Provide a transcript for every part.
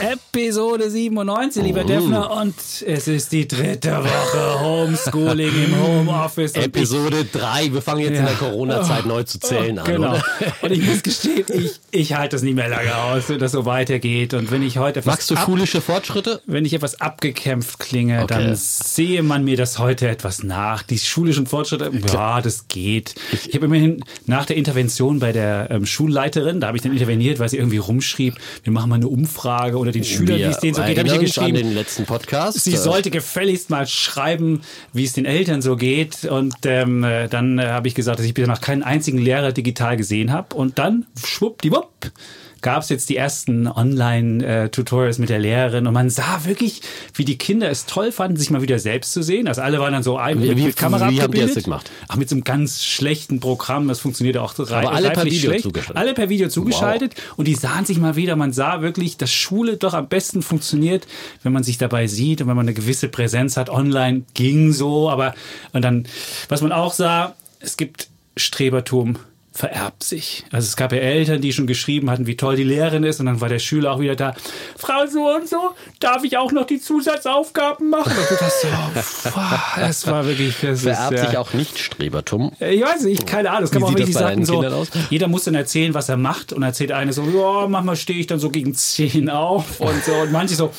Episode 97, lieber Oh. Defner, und es ist die dritte Woche Homeschooling im Homeoffice. Und Episode 3. Wir fangen jetzt in der Corona-Zeit neu zu zählen an, Genau. oder? Und ich muss gestehen, ich, ich halte das nicht mehr lange aus, wenn das so weitergeht. Und wenn ich heute Magst du schulische Fortschritte? wenn ich etwas abgekämpft klinge, Okay. dann sehe man mir das heute etwas nach. Die schulischen Fortschritte, ja, das geht. Ich habe immerhin nach der Intervention bei der ähm, Schulleiterin, da habe ich dann interveniert, weil sie irgendwie rumschrieb, wir machen mal eine Umfrage unter den Schülern, wie es denen so geht, habe ich ihr uns an geschrieben. den letzten Podcast. Sie sollte gefälligst mal schreiben, wie es den Eltern so geht. Und ähm, äh, dann äh, habe ich gesagt, dass ich bisher noch keinen einzigen Lehrer digital gesehen habe. Und dann, schwuppdiwupp, gab es jetzt die ersten Online-Tutorials mit der Lehrerin. Und man sah wirklich, wie die Kinder es toll fanden, sich mal wieder selbst zu sehen. Also alle waren dann so ein, Wie- mit, mit Kamera wie habt ihr das gemacht? Ach, mit so einem ganz schlechten Programm. Das funktionierte auch rei- Aber alle per Video schlecht. zugeschaltet. Alle per Video zugeschaltet. Und die sahen sich mal wieder. Man sah wirklich, dass Schule doch am besten funktioniert, wenn man sich dabei sieht und wenn man eine gewisse Präsenz hat. Online ging so, aber und dann, was man auch sah, es gibt Strebertum vererbt sich. Also es gab ja Eltern, die schon geschrieben hatten, wie toll die Lehrerin ist und dann war der Schüler auch wieder da. Frau so und so, darf ich auch noch die Zusatzaufgaben machen? Und du dachtest so, es war wirklich, das Vererbt ist, ja, sich auch Nicht-Strebertum. äh, Ich weiß nicht, keine Ahnung. Es kann man auch wirklich das sagen, so, jeder muss dann erzählen, was er macht und erzählt eine so, ja, manchmal stehe ich dann so gegen 10 auf und so und manche so,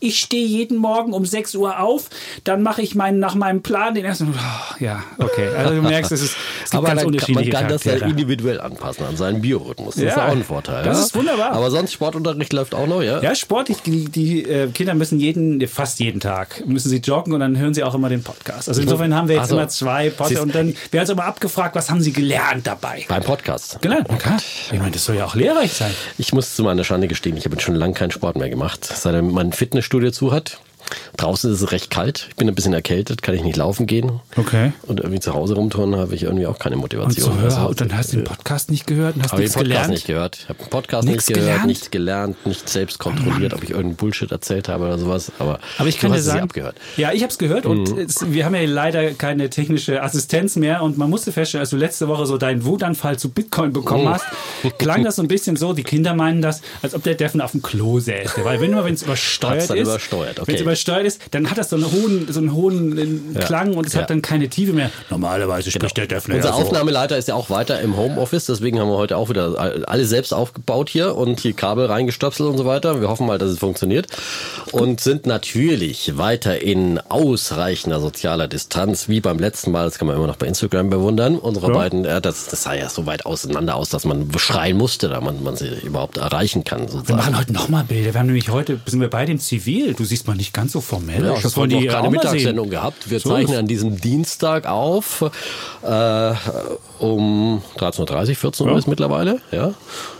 ich stehe jeden Morgen um 6 Uhr auf, dann mache ich meinen, nach meinem Plan den ersten, oh, ja, okay. Also du merkst, es, ist, es gibt Aber ganz kann- man unterschiedliche kann das ja individuell anpassen an seinen Biorhythmus. Das Ja, ist auch ein Vorteil. das ja? ist wunderbar. Aber sonst Sportunterricht läuft auch noch, ja? Ja, Sport, die, die, äh, Kinder müssen jeden, fast jeden Tag, müssen sie joggen und dann hören sie auch immer den Podcast. Also insofern haben wir jetzt so. immer zwei Podcasts und dann werden uns aber abgefragt, was haben sie gelernt dabei? Beim Podcast. Genau, klar. Ich meine, das soll ja auch lehrreich sein. Ich muss zu meiner Schande gestehen, ich habe jetzt schon lange keinen Sport mehr gemacht, seitdem mein Fitnessstudio zu hat. Draußen ist es recht kalt. Ich bin ein bisschen erkältet, kann ich nicht laufen gehen. Okay. Und irgendwie zu Hause rumturnen habe ich irgendwie auch keine Und Motivation. so, Also, hör, und dann hast du den Podcast nicht gehört und hast nichts den Podcast gelernt. nicht gehört. Ich habe den Podcast Nichts nicht gehört, gelernt? Oh nichts gelernt, nicht selbst kontrolliert, ob ich irgendeinen Bullshit erzählt habe oder sowas. Aber, Aber ich kann dir sagen, abgehört. ja, ich habe es gehört und es, wir haben ja leider keine technische Assistenz mehr und man musste feststellen, als du letzte Woche so deinen Wutanfall zu Bitcoin bekommen Oh. hast, klang das so ein bisschen so, die Kinder meinen das, als ob der Deffen auf dem Klo säße. Weil wenn immer, wenn es übersteuert ist, übersteuert, okay. Übersteuert ist, dann hat das so einen hohen, so einen hohen äh, Klang und es Ja. hat dann keine Tiefe mehr. Normalerweise spricht der Deffen Unser ja so. Aufnahmeleiter ist ja auch weiter im Homeoffice, deswegen haben wir heute auch wieder alle selbst aufgebaut hier und hier Kabel reingestöpselt und so weiter. Wir hoffen mal, dass es funktioniert und sind natürlich weiter in ausreichender sozialer Distanz, wie beim letzten Mal. Das kann man immer noch bei Instagram bewundern. Unsere Ja. beiden, äh, das, das sah ja so weit auseinander aus, dass man schreien musste, da man, man sie überhaupt erreichen kann. Wir Sozusagen. machen heute nochmal Bilder. Wir haben nämlich heute, sind wir beide im Zivil. Du siehst mal nicht ganz so formell Ja, aus. ich Das habe wollen noch die auch sehen. Mittagssendung gehabt. Wir So zeichnen ist- an diesem Dienstag auf äh, um 13.30 Uhr, 14 Uhr Ja. ist mittlerweile. Ja.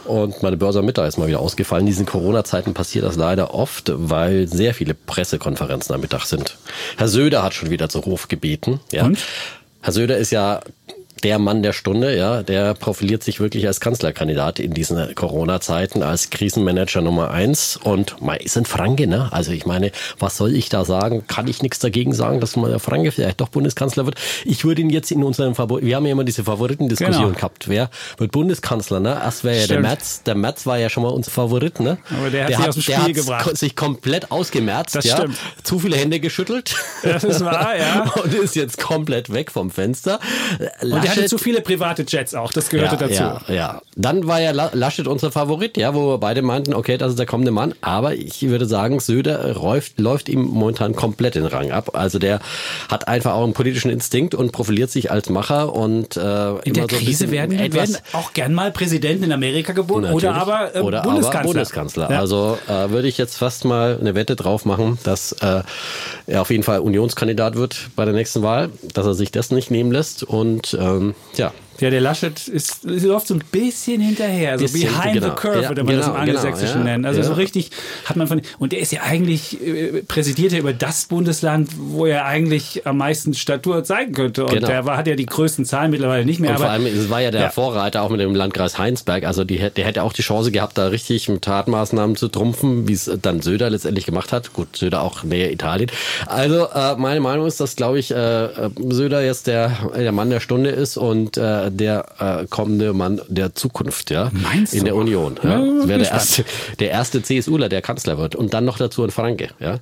Und meine Börse am Mittag ist mal wieder ausgefallen. In diesen Corona-Zeiten passiert das leider oft, weil sehr viele Pressekonferenzen am Mittag sind. Herr Söder hat schon wieder zu Hof gebeten. Ja. Und? Herr Söder ist ja der Mann der Stunde, ja, der profiliert sich wirklich als Kanzlerkandidat in diesen Corona-Zeiten, als Krisenmanager Nummer eins. Und mei, ist ein Franke, ne? Also ich meine, was soll ich da sagen? Kann ich nichts dagegen sagen, dass mal der Franke vielleicht doch Bundeskanzler wird? Ich würde ihn jetzt in unseren Favor wir haben ja immer diese Favoritendiskussion Genau. gehabt. Wer wird Bundeskanzler, ne? Erst wäre ja der. Merz. Der Merz war ja schon mal unser Favorit, ne? Aber der hat sich aus dem der Spiel hat gebracht. sich komplett ausgemerzt, Das ja. stimmt. Zu viele Hände geschüttelt. Das ist wahr, ja. Und ist jetzt komplett weg vom Fenster. Und der hatte zu viele private Jets auch, das gehörte dazu. Ja, ja. Dann war ja La- Laschet unser Favorit, ja, wo wir beide meinten, okay, das ist der kommende Mann. Aber ich würde sagen, Söder läuft, läuft ihm momentan komplett den Rang ab. Also der hat einfach auch einen politischen Instinkt und profiliert sich als Macher und äh, In der so Krise werden, etwas werden auch gern mal Präsidenten in Amerika geboren oder aber äh, Oder Bundeskanzler. Aber Bundeskanzler. Ja. Also äh, würde ich jetzt fast mal eine Wette drauf machen, dass äh, er auf jeden Fall Unionskandidat wird bei der nächsten Wahl, dass er sich das nicht nehmen lässt. Und ähm, ja, Ja, der Laschet ist, ist läuft so ein bisschen hinterher, so Bisschen, behind genau. the curve, Ja, würde man das im genau, genau, Angelsächsischen ja, nennen. Also ja. so richtig hat man von, und der ist ja eigentlich, äh, präsidiert er über das Bundesland, wo er eigentlich am meisten Statur zeigen könnte. Und Genau. der war, hat ja die größten Zahlen mittlerweile nicht mehr. Und vor aber, allem, es war ja der Ja. Vorreiter auch mit dem Landkreis Heinsberg. Also die, hätte- der hätte auch die Chance gehabt, da richtig mit Tatmaßnahmen zu trumpfen, wie es dann Söder letztendlich gemacht hat. Gut, Söder auch näher Italien. Also äh, meine Meinung ist, dass, glaube ich, äh, äh, Söder jetzt der, der Mann der Stunde ist und äh, der äh, kommende Mann der Zukunft, ja. Meinst In du? der Union. Ja. Ja, wäre der erste, der erste CSUler, der Kanzler wird. Und dann noch dazu ein Franke, ja.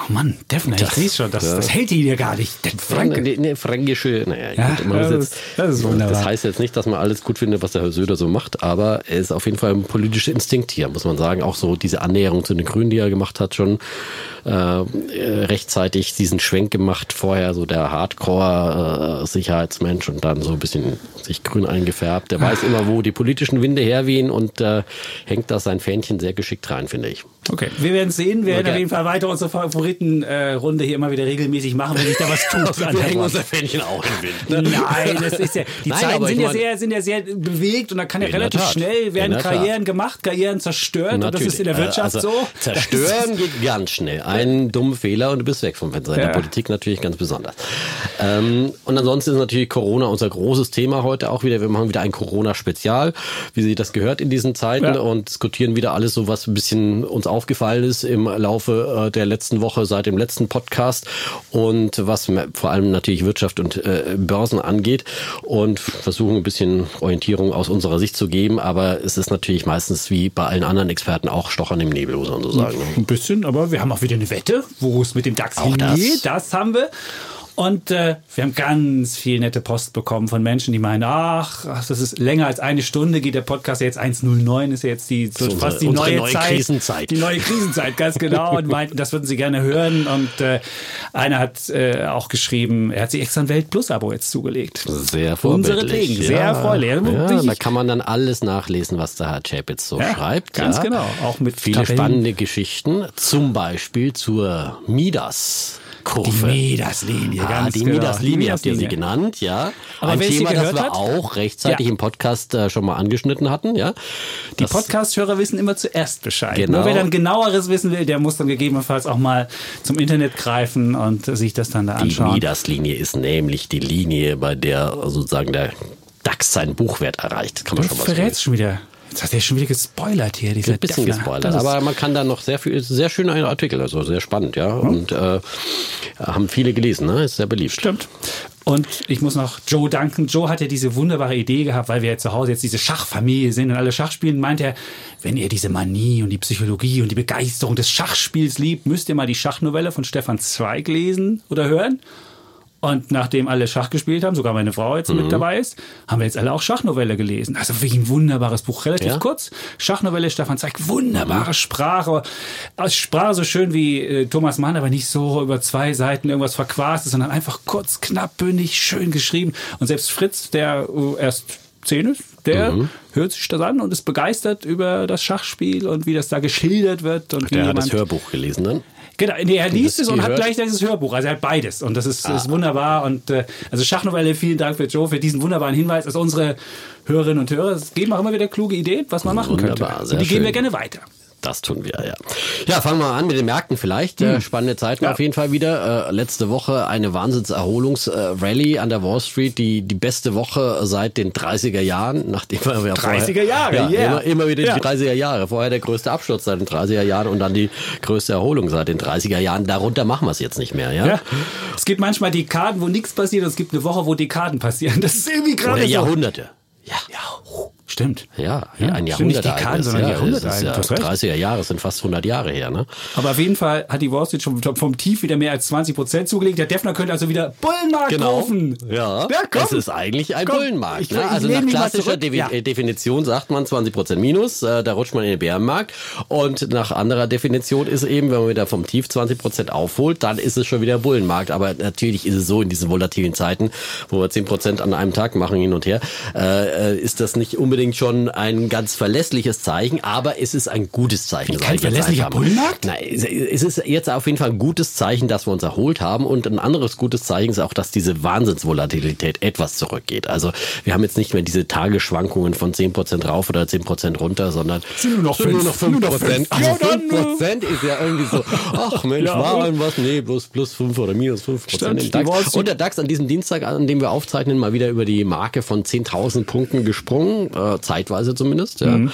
Oh Mann, Defner, ich sehe schon, das, ja. das hält ihn ja gar nicht. Der Franke. Nee, nee, fränkische, naja, Ja, gut, das ist- das ist wunderbar. Das heißt jetzt nicht, dass man alles gut findet, was der Herr Söder so macht, aber er ist auf jeden Fall ein politischer Instinkt hier, muss man sagen. Auch so diese Annäherung zu den Grünen, die er gemacht hat, schon äh, äh, rechtzeitig diesen Schwenk gemacht. Vorher so der Hardcore-Sicherheitsmensch und dann so ein bisschen sich grün eingefärbt. Der weiß immer, wo die politischen Winde herwehen und äh, hängt da sein Fähnchen sehr geschickt rein, finde ich. Okay, wir werden sehen. Wir werden Okay. auf jeden Fall weiter unsere Favoritenrunde hier immer wieder regelmäßig machen, wenn sich da was tut. an der Front. Fähnchen auch im Wind. Nein, das ist ja, die Nein, Zeiten sind ich ja, sehr, sind ja sehr bewegt und da kann ja relativ Tat. schnell werden der Tat. Karrieren gemacht, Karrieren zerstört und das ist in der Natürlich. Wirtschaft also, so. Zerstören geht ganz schnell. Ein dummer Fehler und du bist weg vom Fenster. In Ja. der Politik natürlich ganz besonders. Ähm, und ansonsten ist natürlich Corona unser großes Thema heute auch wieder. Wir machen wieder ein Corona-Spezial, wie sich das gehört in diesen Zeiten Ja. und diskutieren wieder alles so, was ein bisschen uns aufgefallen ist im Laufe äh, der letzten Woche seit dem letzten Podcast und was vor allem natürlich Wirtschaft und äh, Börsen angeht und versuchen ein bisschen Orientierung aus unserer Sicht zu geben. Aber es ist natürlich meistens wie bei allen anderen Experten auch Stochern im Nebel, muss man so sagen. ne? Ein bisschen, aber wir haben auch wieder eine Wette, wo es mit dem DAX Auch das. hingeht. Das haben wir. Und äh, wir haben ganz viel nette Post bekommen von Menschen, die meinen, ach, das ist länger als eine Stunde, geht der Podcast ja jetzt 1.09, ist ja jetzt die, so So unsere- fast die unsere neue, neue Zeit. Krisenzeit. Die neue Krisenzeit, ganz genau. Und meinten, das würden sie gerne hören. Und äh, einer hat äh, auch geschrieben, er hat sich extra ein Welt-Plus-Abo jetzt zugelegt. Sehr Unsere vorbildlich. Dinge, sehr erfreulich. Also Ja, da kann man dann alles nachlesen, was der Herr Chapitz so Ja, schreibt. ganz ja. genau. Auch mit viele Tabellen. spannende Geschichten, zum Beispiel zur Midas. Kurve. Die Midas-Linie, Ah, ganz die genau. Midas-Linie Die habt ihr sie genannt, ja. Aber Ein Thema, das wir hat? auch rechtzeitig Ja. im Podcast äh, schon mal angeschnitten hatten, ja. Die Podcast-Hörer wissen immer zuerst Bescheid. Genau. Nur wer dann genaueres wissen will, der muss dann gegebenenfalls auch mal zum Internet greifen und sich das dann da Die anschauen. Midas-Linie ist nämlich die Linie, bei der sozusagen der DAX seinen Buchwert erreicht. Kann man Du schon mal sagen. verrätst schon wieder. Jetzt hat er schon wieder gespoilert hier, dieser Ein bisschen Defner. gespoilert, aber man kann da noch sehr viel, sehr schöner Artikel, also sehr spannend, ja. Und äh, haben viele gelesen, ne? Ist sehr beliebt. Stimmt. Und ich muss noch Joe danken. Joe hat ja diese wunderbare Idee gehabt, weil wir ja zu Hause jetzt diese Schachfamilie sind und alle Schach spielen, meint er, wenn ihr diese Manie und die Psychologie und die Begeisterung des Schachspiels liebt, müsst ihr mal die Schachnovelle von Stefan Zweig lesen oder hören. Und nachdem alle Schach gespielt haben, sogar meine Frau jetzt Mhm. mit dabei ist, haben wir jetzt alle auch Schachnovelle gelesen. Also wirklich ein wunderbares Buch, relativ Ja? kurz. Schachnovelle Stefan Zweig, wunderbare Sprache. Aus Sprache so schön wie äh, Thomas Mann, aber nicht so über zwei Seiten irgendwas verquastet, sondern einfach kurz, knapp, bündig, schön geschrieben. Und selbst Fritz, der äh, erst zehn ist, der Mhm. hört sich das an und ist begeistert über das Schachspiel und wie das da geschildert wird. Und Der hat das Hörbuch gelesen dann. Genau, nee, er liest es und hat gleich dieses Hörbuch. Also er hat beides und das ist, Ah. ist wunderbar. Und äh, also Schachnovelle, vielen Dank für Joe für diesen wunderbaren Hinweis. Also unsere Hörerinnen und Hörer es geben auch immer wieder kluge Ideen, was man machen Wunderbar, könnte. sehr und die geben wir schön. gerne weiter. Das tun wir, ja. Ja, fangen wir an mit den Märkten vielleicht. Äh, spannende Zeiten Ja. auf jeden Fall wieder. Äh, letzte Woche eine Wahnsinnserholungsrallye an der Wall Street. Die, die beste Woche seit den 30er Jahren, nachdem wir ja 30er Jahre, ja, yeah. immer, immer wieder Ja. die 30er Jahre. Vorher der größte Absturz seit den 30er Jahren und dann die größte Erholung seit den 30er Jahren. Darunter machen wir es jetzt nicht mehr, ja? Ja. Es gibt manchmal Dekaden, wo nichts passiert und es gibt eine Woche, wo Dekaden passieren. Das ist irgendwie gerade Oder so. Jahrhunderte. Ja. Ja, stimmt. Ja, Ja, ein stimmt, nicht Jahrhundert. Dekaden, sondern ja, Jahrhunderte das ist ja Du hast recht. 30er Jahre, sind fast 100 Jahre her, ne? Aber auf jeden Fall hat die Wall Street schon vom Tief wieder mehr als 20 Prozent zugelegt. Der Defner könnte also wieder Bullenmarkt. Genau. Ja, ja komm. das ist eigentlich ein Komm, Bullenmarkt. ich- ne? ich Also nach klassischer. Devi Ja. äh, Definition sagt man 20% Minus, äh, da rutscht man in den Bärenmarkt. Und nach anderer Definition ist eben, wenn man wieder vom Tief 20% aufholt, dann ist es schon wieder Bullenmarkt. Aber natürlich ist es so in diesen volatilen Zeiten, wo wir 10% an einem Tag machen hin und her, äh, äh, ist das nicht unbedingt unbedingt schon ein ganz verlässliches Zeichen, aber es ist ein gutes Zeichen. Kein verlässlicher Bullenmarkt? Nein, es ist jetzt auf jeden Fall ein gutes Zeichen, dass wir uns erholt haben und ein anderes gutes Zeichen ist auch, dass diese Wahnsinnsvolatilität etwas zurückgeht. Also wir haben jetzt nicht mehr diese Tagesschwankungen von 10% rauf oder 10% runter, sondern sind nur noch 5%. Nur noch 5%. Nur noch 5%. Also ja, 5% ist ja irgendwie so, ach Mensch, ja, war irgendwas? Nee, plus, plus 5 oder minus 5% im DAX. Und der DAX an diesem Dienstag, an dem wir aufzeichnen, mal wieder über die Marke von 10.000 Punkten gesprungen, äh, zeitweise zumindest. Ja. Mhm.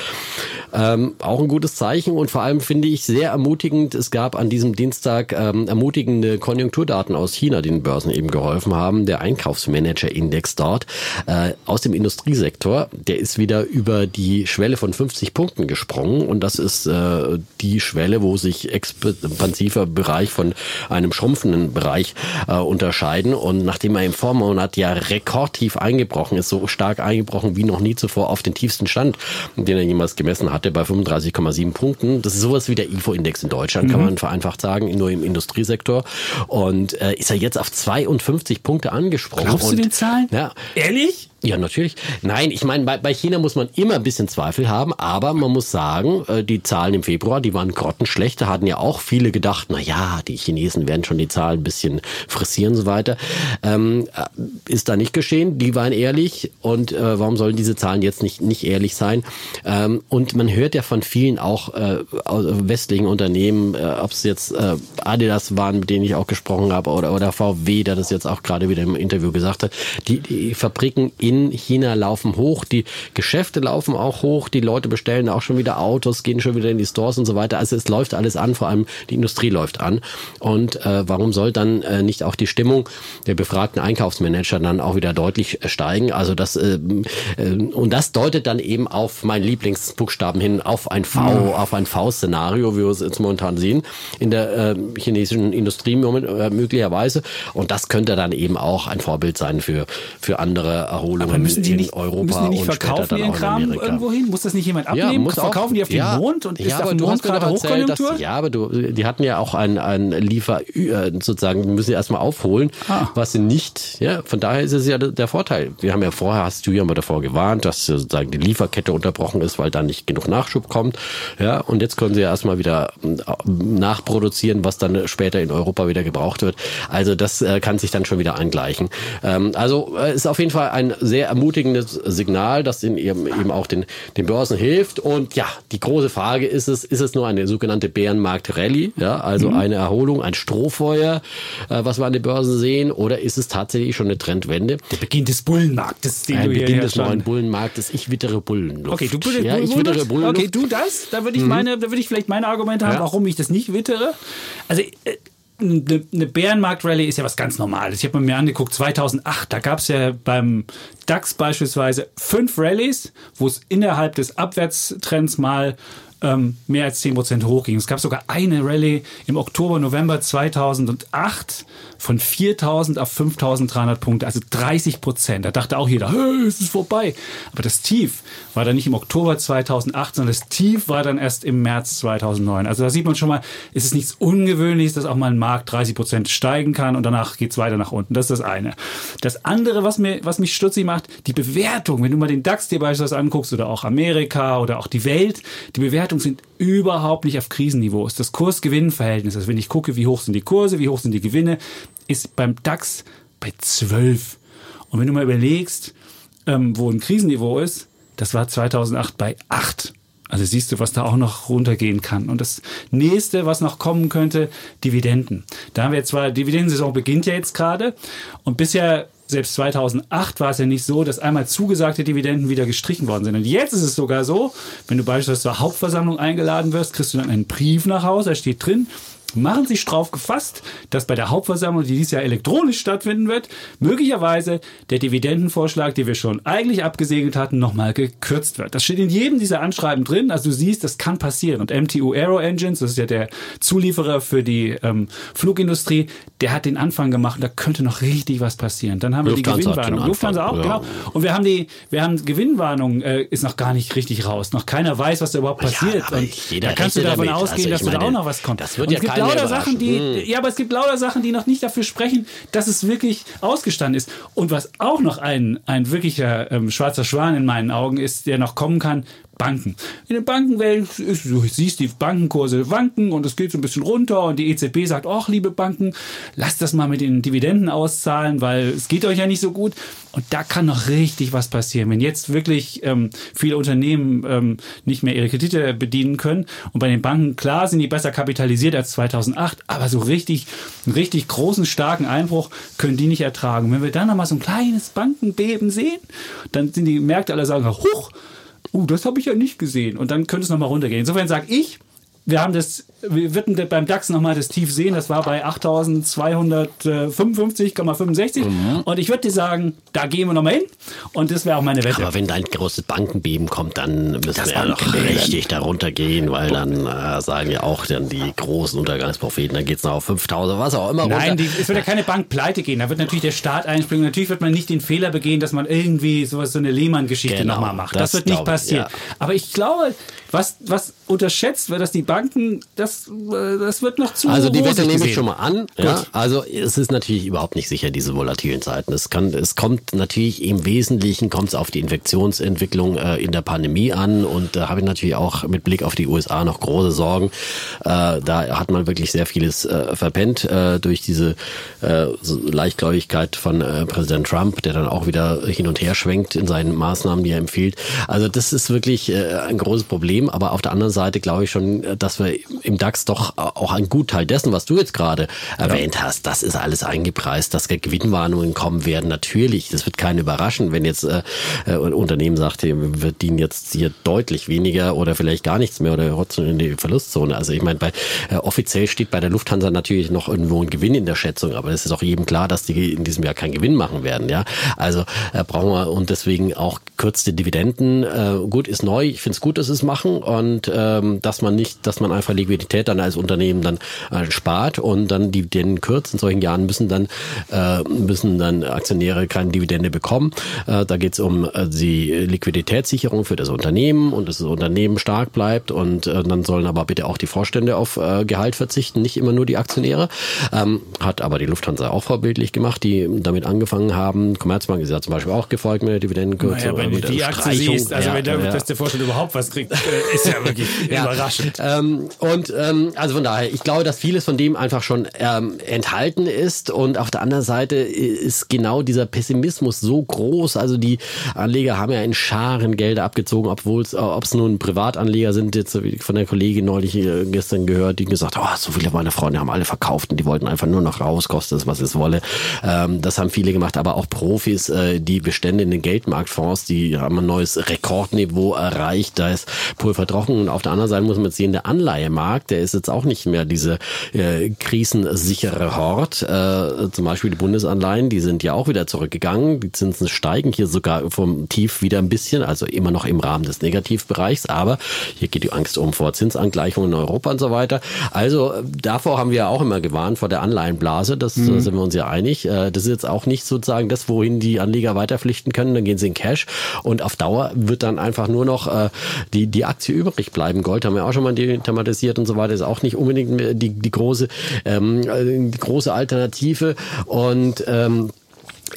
Ähm, auch ein gutes Zeichen und vor allem finde ich sehr ermutigend, es gab an diesem Dienstag ähm, ermutigende Konjunkturdaten aus China, die den Börsen eben geholfen haben. Der Einkaufsmanager-Index dort äh, aus dem Industriesektor, der ist wieder über die Schwelle von 50 Punkten gesprungen und das ist äh, die Schwelle, wo sich expansiver Bereich von einem schrumpfenden Bereich äh, unterscheiden und nachdem er im Vormonat ja rekordtief eingebrochen ist, so stark eingebrochen wie noch nie zuvor auf den tiefsten Stand, den er jemals gemessen hatte, bei 35,7 Punkten. Das ist sowas wie der IFO-Index in Deutschland, mhm. kann man vereinfacht sagen, nur im Industriesektor. Und äh, ist er jetzt auf 52 Punkte angesprochen. Glaubst du den Zahlen? Ja. Ehrlich? Ja, natürlich. Nein, ich meine, bei, bei China muss man immer ein bisschen Zweifel haben, aber man muss sagen, äh, die Zahlen im Februar, die waren grottenschlecht. Da hatten ja auch viele gedacht, na ja, die Chinesen werden schon die Zahlen ein bisschen frisieren und so weiter. Ähm, äh, ist da nicht geschehen. Die waren ehrlich und äh, warum sollen diese Zahlen jetzt nicht, nicht ehrlich sein? Ähm, und man hört ja von vielen auch äh, westlichen Unternehmen, äh, ob es jetzt äh, Adidas waren, mit denen ich auch gesprochen habe, oder, oder VW, der das jetzt auch gerade wieder im Interview gesagt hat, die, die Fabriken in in China laufen hoch, die Geschäfte laufen auch hoch, die Leute bestellen auch schon wieder Autos, gehen schon wieder in die Stores und so weiter. Also es läuft alles an, vor allem die Industrie läuft an. Und äh, warum soll dann äh, nicht auch die Stimmung der befragten Einkaufsmanager dann auch wieder deutlich steigen? Also das äh, äh, und das deutet dann eben auf meinen Lieblingsbuchstaben hin, auf ein V, mhm. auf ein V-Szenario, wie wir es jetzt momentan sehen in der äh, chinesischen Industrie äh, möglicherweise. Und das könnte dann eben auch ein Vorbild sein für für andere Erholungen aber müssen die nicht, Europa müssen die nicht verkaufen ihren Kram irgendwo hin? Muss das nicht jemand abnehmen? Ja, verkaufen auch, die auf den ja, Mond und ist ja, auf dem Mond gerade Hochkonjunktur? Dass, ja, aber du, die hatten ja auch ein, ein Liefer, äh, sozusagen, müssen sie erstmal aufholen, ah. was sie nicht, ja, von daher ist es ja der Vorteil. Wir haben ja vorher, hast du ja mal davor gewarnt, dass sozusagen die Lieferkette unterbrochen ist, weil da nicht genug Nachschub kommt, ja, und jetzt können sie ja erstmal wieder äh, nachproduzieren, was dann später in Europa wieder gebraucht wird. Also das äh, kann sich dann schon wieder angleichen. Ähm, also ist auf jeden Fall ein sehr sehr ermutigendes Signal, das in eben, eben auch den, den Börsen hilft. Und ja, die große Frage ist es, ist es nur eine sogenannte Bärenmarkt-Rallye, ja, also mhm. eine Erholung, ein Strohfeuer, äh, was wir an den Börsen sehen, oder ist es tatsächlich schon eine Trendwende? Der Beginn des Bullenmarktes, den ein du Beginn des neuen Bullenmarktes. Ich wittere Bullen. Okay, du witterst ja, ich wittere Bullen. Okay, du das? Da würde ich mhm. meine, da würde ich vielleicht meine Argumente haben, ja. warum ich das nicht wittere. Also äh, eine, eine Bärenmarkt-Rallye ist ja was ganz Normales. Ich habe mir angeguckt, 2008, da gab es ja beim DAX beispielsweise fünf Rallyes, wo es innerhalb des Abwärtstrends mal ähm, mehr als 10% hochging. Es gab sogar eine Rallye im Oktober, November 2008 von 4.000 auf 5.300 Punkte, also 30 Prozent. Da dachte auch jeder, hey, es ist vorbei. Aber das Tief war dann nicht im Oktober 2008, sondern das Tief war dann erst im März 2009. Also da sieht man schon mal, es ist nichts Ungewöhnliches, dass auch mal ein Markt 30 Prozent steigen kann und danach geht es weiter nach unten. Das ist das eine. Das andere, was, mir, was mich stutzig macht, die Bewertung. Wenn du mal den DAX dir beispielsweise anguckst oder auch Amerika oder auch die Welt, die Bewertungen sind überhaupt nicht auf Krisenniveau. Ist das Kurs-Gewinn-Verhältnis. Also wenn ich gucke, wie hoch sind die Kurse, wie hoch sind die Gewinne, ist beim DAX bei 12. Und wenn du mal überlegst, ähm, wo ein Krisenniveau ist, das war 2008 bei 8. Also siehst du, was da auch noch runtergehen kann. Und das nächste, was noch kommen könnte, Dividenden. Da haben wir zwar, Dividendensaison beginnt ja jetzt gerade und bisher selbst 2008 war es ja nicht so, dass einmal zugesagte Dividenden wieder gestrichen worden sind. Und jetzt ist es sogar so, wenn du beispielsweise zur Hauptversammlung eingeladen wirst, kriegst du dann einen Brief nach Hause, da steht drin, machen sich drauf gefasst, dass bei der Hauptversammlung, die dieses Jahr elektronisch stattfinden wird, möglicherweise der Dividendenvorschlag, den wir schon eigentlich abgesegelt hatten, nochmal gekürzt wird. Das steht in jedem dieser Anschreiben drin. Also du siehst, das kann passieren. Und MTU Aero Engines, das ist ja der Zulieferer für die ähm, Flugindustrie, der hat den Anfang gemacht. Da könnte noch richtig was passieren. Dann haben wir Lufthansa die Gewinnwarnung. Lufthansa auch, ja. genau. Und wir haben die, wir haben Gewinnwarnung, äh, ist noch gar nicht richtig raus. Noch keiner weiß, was da überhaupt passiert. Ja, und da kannst du davon damit. ausgehen, also dass meine, da auch noch was kommt. Das wird ja keiner lauter Sachen, die, hm. ja, aber es gibt lauter Sachen, die noch nicht dafür sprechen, dass es wirklich ausgestanden ist. Und was auch noch ein, ein wirklicher ähm, schwarzer Schwan in meinen Augen ist, der noch kommen kann, Banken. In der Bankenwelt du siehst die Bankenkurse wanken und es geht so ein bisschen runter und die EZB sagt, ach, liebe Banken, lasst das mal mit den Dividenden auszahlen, weil es geht euch ja nicht so gut. Und da kann noch richtig was passieren. Wenn jetzt wirklich ähm, viele Unternehmen ähm, nicht mehr ihre Kredite bedienen können und bei den Banken, klar, sind die besser kapitalisiert als 2008, aber so richtig, einen richtig großen, starken Einbruch können die nicht ertragen. Wenn wir dann nochmal so ein kleines Bankenbeben sehen, dann sind die Märkte alle sagen, huch, uh, das habe ich ja nicht gesehen. Und dann könnte es nochmal runtergehen. Insofern sage ich, wir haben das, wir würden beim DAX nochmal das Tief sehen, das war bei 8255,65 mhm. und ich würde dir sagen, da gehen wir nochmal hin und das wäre auch meine Wette. Aber wenn da ein großes Bankenbeben kommt, dann müssen das wir ja noch richtig darunter gehen, weil dann äh, sagen ja auch dann die großen Untergangspropheten, dann geht es noch auf 5000, was auch immer Nein, die, es wird ja keine Bank pleite gehen, da wird natürlich der Staat einspringen, natürlich wird man nicht den Fehler begehen, dass man irgendwie sowas, so eine Lehmann-Geschichte genau, nochmal macht. Das, das wird nicht passieren. Ja. Aber ich glaube, was, was unterschätzt wird, dass die Banken, das, äh, das wird noch zu. Also die Wette nehme ich schon mal an. Ja, also es ist natürlich überhaupt nicht sicher, diese volatilen Zeiten. Es, kann, es kommt natürlich im Wesentlichen kommt es auf die Infektionsentwicklung äh, in der Pandemie an und da habe ich natürlich auch mit Blick auf die USA noch große Sorgen. Äh, da hat man wirklich sehr vieles äh, verpennt äh, durch diese Leichtgläubigkeit von Präsident Trump, der dann auch wieder hin und her schwenkt in seinen Maßnahmen, die er empfiehlt. Also das ist wirklich ein großes Problem. Problem, aber auf der anderen Seite glaube ich schon, dass wir im DAX doch auch einen Gutteil dessen, was du jetzt gerade ja. erwähnt hast, das ist alles eingepreist, dass Gewinnwarnungen kommen werden. Natürlich, das wird keinen überraschen, wenn jetzt äh, ein Unternehmen sagt, wir verdienen jetzt hier deutlich weniger oder vielleicht gar nichts mehr oder rotzen in die Verlustzone. Also ich meine, bei äh, offiziell steht bei der Lufthansa natürlich noch irgendwo ein Gewinn in der Schätzung, aber es ist auch jedem klar, dass die in diesem Jahr keinen Gewinn machen werden. Ja, also äh, brauchen wir und deswegen auch kürzte Dividenden. Äh, gut, ist neu. Ich finde es gut, dass es machen und ähm, dass man nicht, dass man einfach Liquidität dann als Unternehmen dann äh, spart und dann die Dividenden kürzt. In solchen Jahren müssen dann äh, müssen dann Aktionäre keine Dividende bekommen. Äh, da geht es um äh, die Liquiditätssicherung für das Unternehmen und dass das Unternehmen stark bleibt und äh, dann sollen aber bitte auch die Vorstände auf äh, Gehalt verzichten, nicht immer nur die Aktionäre. Ähm, hat aber die Lufthansa auch vorbildlich gemacht, die damit angefangen haben. Commerzbank ist ja zum Beispiel auch gefolgt mit der Dividendenkürzung. Naja, wenn du die Aktie siehst, also ja, wenn der, ja. dass der Vorstand überhaupt was kriegt, ist ja wirklich überraschend. Ähm, und ähm, also von daher, ich glaube, dass vieles von dem einfach schon ähm, enthalten ist. Und auf der anderen Seite ist genau dieser Pessimismus so groß. Also die Anleger haben ja in Scharen Gelder abgezogen, obwohl es, ob es nun Privatanleger sind, jetzt von der Kollegin neulich äh, gestern gehört, die gesagt, oh, so viele meiner Freunde haben alle verkauft und die wollten einfach nur noch raus, kostet es, was es wolle. Ähm, das haben viele gemacht, aber auch Profis, äh, die Bestände in den Geldmarktfonds, die haben ein neues Rekordniveau erreicht. Da ist Pulver trocken. Und auf der anderen Seite muss man jetzt sehen, der Anleihemarkt, der ist jetzt auch nicht mehr diese äh, krisensichere Hort. Äh, zum Beispiel die Bundesanleihen, die sind ja auch wieder zurückgegangen. Die Zinsen steigen hier sogar vom Tief wieder ein bisschen, also immer noch im Rahmen des Negativbereichs. Aber hier geht die Angst um vor Zinsangleichungen in Europa und so weiter. Also davor haben wir ja auch immer gewarnt, vor der Anleihenblase. Das mhm. sind wir uns ja einig. Äh, das ist jetzt auch nicht sozusagen das, wohin die Anleger weiterpflichten können. Dann gehen sie in Cash. Und auf Dauer wird dann einfach nur noch äh, die, die Aktie übrig bleiben. Gold haben wir auch schon mal thematisiert und so weiter, ist auch nicht unbedingt die, die große, ähm, äh, die große Alternative. Und ähm,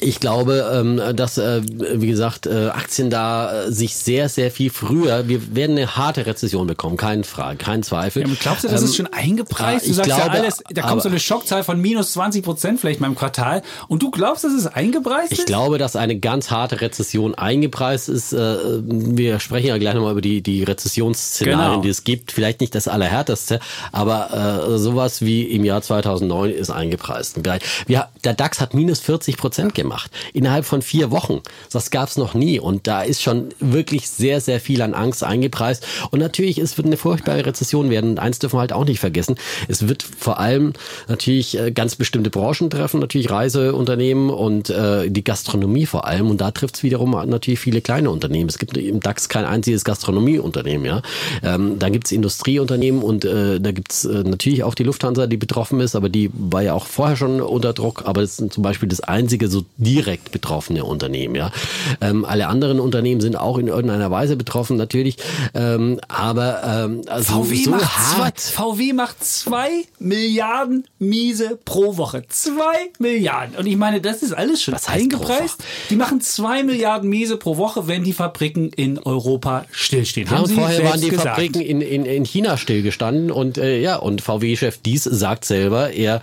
ich glaube, ähm, dass, äh, wie gesagt, äh, Aktien da äh, sich sehr, sehr viel früher, wir werden eine harte Rezession bekommen, keine Frage, kein Zweifel. Ja, glaubst du, das ist ähm, schon eingepreist? Du sagst glaube, ja alles, da kommt so eine Schockzahl von minus 20 Prozent vielleicht mal im Quartal und du glaubst, dass es eingepreist ist? Ich glaube, dass eine ganz harte Rezession eingepreist ist. Wir sprechen ja gleich nochmal über die, die Rezessionsszenarien, genau. die es gibt. Vielleicht nicht das allerhärteste, aber sowas wie im Jahr 2009 ist eingepreist. Der DAX hat minus 40 Prozent gemacht gemacht. Innerhalb von vier Wochen. Das gab es noch nie. Und da ist schon wirklich sehr, sehr viel an Angst eingepreist. Und natürlich, es wird eine furchtbare Rezession werden. Und eins dürfen wir halt auch nicht vergessen. Es wird vor allem natürlich äh, ganz bestimmte Branchen treffen, natürlich Reiseunternehmen und äh, die Gastronomie vor allem. Und da trifft es wiederum natürlich viele kleine Unternehmen. Es gibt im DAX kein einziges Gastronomieunternehmen. Ja? Ähm, da gibt es Industrieunternehmen und äh, da gibt es natürlich auch die Lufthansa, die betroffen ist, aber die war ja auch vorher schon unter Druck. Aber es ist zum Beispiel das einzige so direkt betroffene Unternehmen. Ja, ähm, alle anderen Unternehmen sind auch in irgendeiner Weise betroffen natürlich, ähm, aber ähm, also VW, so macht hart. zwei, VW macht zwei Milliarden Miese pro Woche. Zwei Milliarden. Und ich meine, das ist alles schon Was eingepreist. Die machen zwei Milliarden Miese pro Woche, wenn die Fabriken in Europa stillstehen. Ja, und vorher waren die gesagt. Fabriken in, in, in China stillgestanden und äh, ja, und VW-Chef Dies sagt selber, er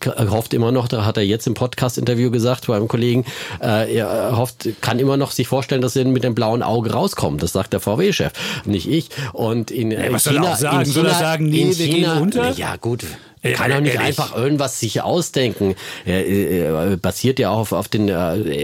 k- hofft immer noch, da hat er jetzt im Podcast-Interview gesagt bei einem Kollegen, äh, er hofft, kann immer noch sich vorstellen, dass er mit dem blauen Auge rauskommt. Das sagt der VW-Chef, nicht ich. Und in, in was soll er China, auch sagen? in Soll er China, sagen, nee, in wir gehen China, unter? Ja, gut. Ja, Kann doch nicht ehrlich. einfach irgendwas sich ausdenken. Er, er basiert ja auch auf, auf den, äh,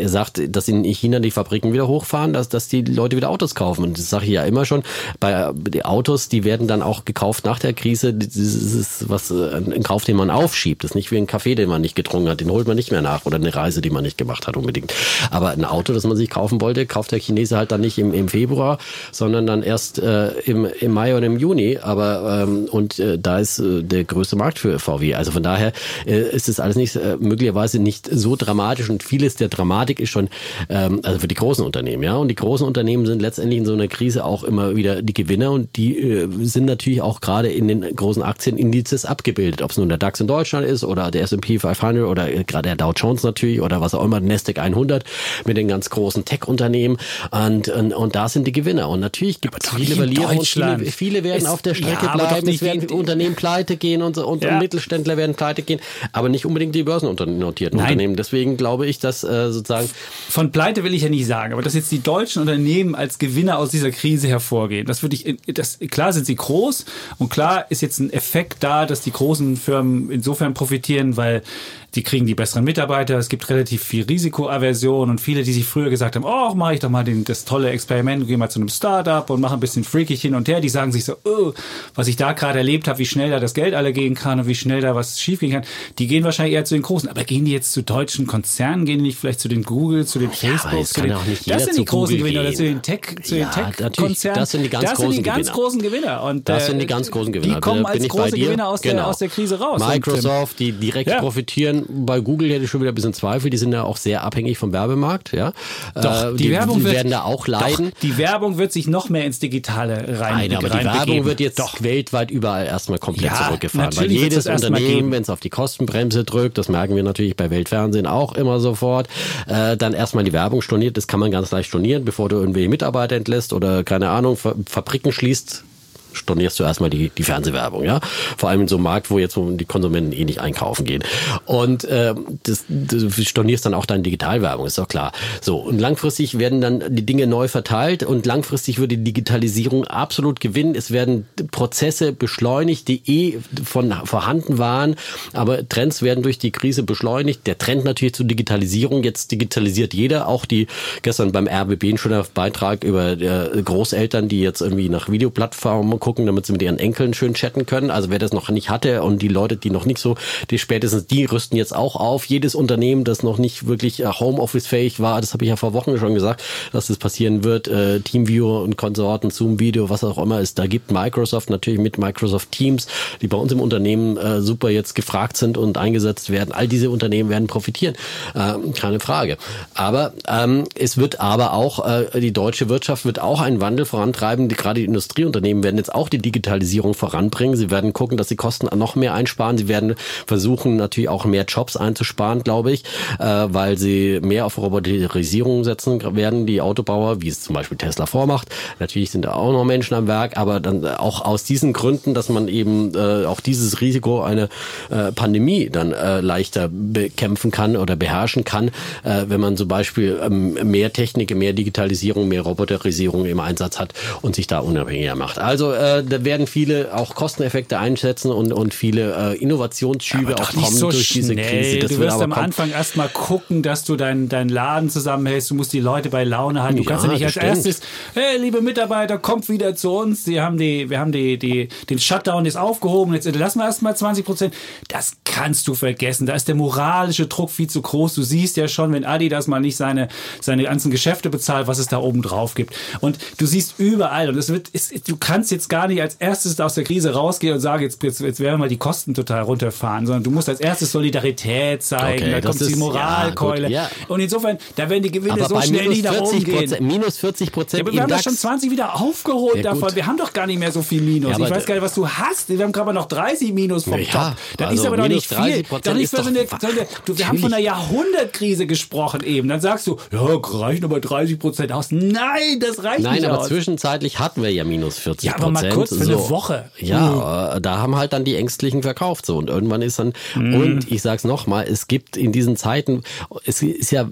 er sagt, dass in China die Fabriken wieder hochfahren, dass, dass die Leute wieder Autos kaufen. Und das sage ich ja immer schon, bei äh, die Autos, die werden dann auch gekauft nach der Krise. Das ist was, äh, ein Kauf, den man aufschiebt. Das ist nicht wie ein Kaffee, den man nicht getrunken hat, den holt man nicht mehr nach. Oder eine Reise, die man nicht gemacht hat unbedingt. Aber ein Auto, das man sich kaufen wollte, kauft der Chinese halt dann nicht im, im Februar, sondern dann erst äh, im, im Mai oder im Juni. Aber ähm, und äh, da ist äh, der größte Markt für VW. Also von daher äh, ist es alles nicht äh, möglicherweise nicht so dramatisch und vieles der Dramatik ist schon ähm, also für die großen Unternehmen, ja. Und die großen Unternehmen sind letztendlich in so einer Krise auch immer wieder die Gewinner und die äh, sind natürlich auch gerade in den großen Aktienindizes abgebildet, ob es nun der DAX in Deutschland ist oder der S&P 500 oder gerade der Dow Jones natürlich oder was auch immer, Nasdaq 100 mit den ganz großen Tech-Unternehmen und, und und da sind die Gewinner und natürlich gibt es viele Verlierer und viele, viele werden Es- auf der Strecke ja, bleiben, es werden wie- Unternehmen pleite gehen und, so- und, Ja. Und Mittelständler werden pleite gehen, aber nicht unbedingt die börsennotierten Nein. Unternehmen. Deswegen glaube ich, dass äh, sozusagen Von Pleite will ich ja nicht sagen, aber dass jetzt die deutschen Unternehmen als Gewinner aus dieser Krise hervorgehen, das würde ich, das, klar sind sie groß und klar ist jetzt ein Effekt da, dass die großen Firmen insofern profitieren, weil die kriegen die besseren Mitarbeiter, es gibt relativ viel Risikoaversion und viele, die sich früher gesagt haben, oh, mache ich doch mal den, das tolle Experiment, gehe mal zu einem Startup und mache ein bisschen freakig hin und her, die sagen sich so, oh, was ich da gerade erlebt habe, wie schnell da das Geld alle gehen kann und wie schnell da was schief gehen kann, die gehen wahrscheinlich eher zu den Großen. Aber gehen die jetzt zu deutschen Konzernen, gehen die nicht vielleicht zu den Google, zu den aber Facebook, zu den, das sind die großen Google Gewinner, zu den Tech, zu Ja, den Tech-Konzernen. das sind die ganz das sind großen die ganz Gewinner. großen Gewinner. Und, Das äh, sind die ganz großen Gewinner. Die kommen als große. Gewinner aus, Genau. der, aus der Krise raus. Und, ähm, Microsoft, die direkt ja. profitieren. Bei Google hätte ich schon wieder ein bisschen Zweifel. Die sind ja auch sehr abhängig vom Werbemarkt. Ja, Doch, Äh, die, Werbung die wird, werden da auch leiden. Doch, die Werbung wird sich noch mehr ins Digitale rein Nein, aber die Werbung wird jetzt Doch. weltweit überall erstmal komplett Ja, zurückgefahren. Weil jedes Unternehmen, wenn es auf die Kostenbremse drückt, das merken wir natürlich bei Weltfernsehen auch immer sofort, äh, dann erstmal die Werbung storniert. Das kann man ganz leicht stornieren, bevor du irgendwelche Mitarbeiter entlässt oder keine Ahnung, Fa Fabriken schließt stornierst du erstmal die, die Fernsehwerbung, ja. Vor allem in so einem Markt, wo jetzt wo die Konsumenten eh nicht einkaufen gehen. Und äh, das, du stornierst dann auch deine Digitalwerbung, ist doch klar. So, und langfristig werden dann die Dinge neu verteilt und langfristig wird die Digitalisierung absolut gewinnen. Es werden Prozesse beschleunigt, die eh von vorhanden waren, aber Trends werden durch die Krise beschleunigt. Der Trend natürlich zur Digitalisierung, jetzt digitalisiert jeder, auch die gestern beim RBB ein schöner Beitrag über äh, Großeltern, die jetzt irgendwie nach Videoplattformen gucken, damit sie mit ihren Enkeln schön chatten können. Also wer das noch nicht hatte und die Leute, die noch nicht so, die spätestens, die rüsten jetzt auch auf. Jedes Unternehmen, das noch nicht wirklich äh, Homeoffice-fähig war, das habe ich ja vor Wochen schon gesagt, dass das passieren wird, äh, Teamviewer und Konsorten, Zoom-Video, was auch immer es da gibt. Microsoft natürlich mit Microsoft Teams, die bei uns im Unternehmen äh, super jetzt gefragt sind und eingesetzt werden. All diese Unternehmen werden profitieren, äh, keine Frage. Aber ähm, es wird aber auch, äh, die deutsche Wirtschaft wird auch einen Wandel vorantreiben. Die, gerade die Industrieunternehmen werden jetzt auch die Digitalisierung voranbringen. Sie werden gucken, dass sie Kosten noch mehr einsparen. Sie werden versuchen, natürlich auch mehr Jobs einzusparen, glaube ich, äh, weil sie mehr auf Roboterisierung setzen werden, die Autobauer, wie es zum Beispiel Tesla vormacht. Natürlich sind da auch noch Menschen am Werk, aber dann auch aus diesen Gründen, dass man eben äh, auch dieses Risiko eine äh, Pandemie dann äh, leichter bekämpfen kann oder beherrschen kann, äh, wenn man zum Beispiel ähm, mehr Technik, mehr Digitalisierung, mehr Roboterisierung im Einsatz hat und sich da unabhängiger macht. Also äh, da werden viele auch Kosteneffekte einsetzen und, und viele äh, Innovationsschübe auch kommen so durch diese schnell. Krise. Das du wirst am kommen. Anfang erstmal gucken, dass du deinen deinen Laden zusammenhältst. Du musst die Leute bei Laune halten. Du Ja, kannst ja nicht als bestimmt. erstes, hey, liebe Mitarbeiter, kommt wieder zu uns. Sie haben die, wir haben die, die, den Shutdown ist aufgehoben. Jetzt lassen wir erstmal 20 Prozent. Das kannst du vergessen. Da ist der moralische Druck viel zu groß. Du siehst ja schon, wenn Adidas mal nicht seine, seine ganzen Geschäfte bezahlt, was es da oben drauf gibt. Und du siehst überall, und es wird, es, du kannst jetzt gar nicht als erstes aus der Krise rausgehen und sagen, jetzt, jetzt, jetzt werden wir mal die Kosten total runterfahren, sondern du musst als erstes Solidarität zeigen, Okay, da kommt die ist- Moralkeule. ja, gut, ja. Und insofern, da werden die Gewinne Aber so schnell nicht nach oben 40 gehen. Prozent, minus 40 Ja, Prozent aber im wir haben doch DAX. schon 20 wieder aufgeholt Ja, davon. Wir haben doch gar nicht mehr so viel Minus. Ja, aber ich weiß gar nicht, was du hast. Wir haben gerade noch 30 Minus vom Ja, Top. Das also ist aber doch minus nicht viel. 30% Doch nicht ist für so doch eine, so eine, du, wir haben von einer. Jahrhundertkrise gesprochen eben. Dann sagst du, ja, reichen aber 30 Prozent aus. Nein, das reicht Nein, nicht aber aus. zwischenzeitlich hatten wir ja minus 40 Ja, aber mal kurz für eine Woche. Ja, äh, da haben halt dann die Ängstlichen verkauft so und irgendwann ist dann Mhm. und ich sag's noch mal, es gibt in diesen Zeiten es ist ja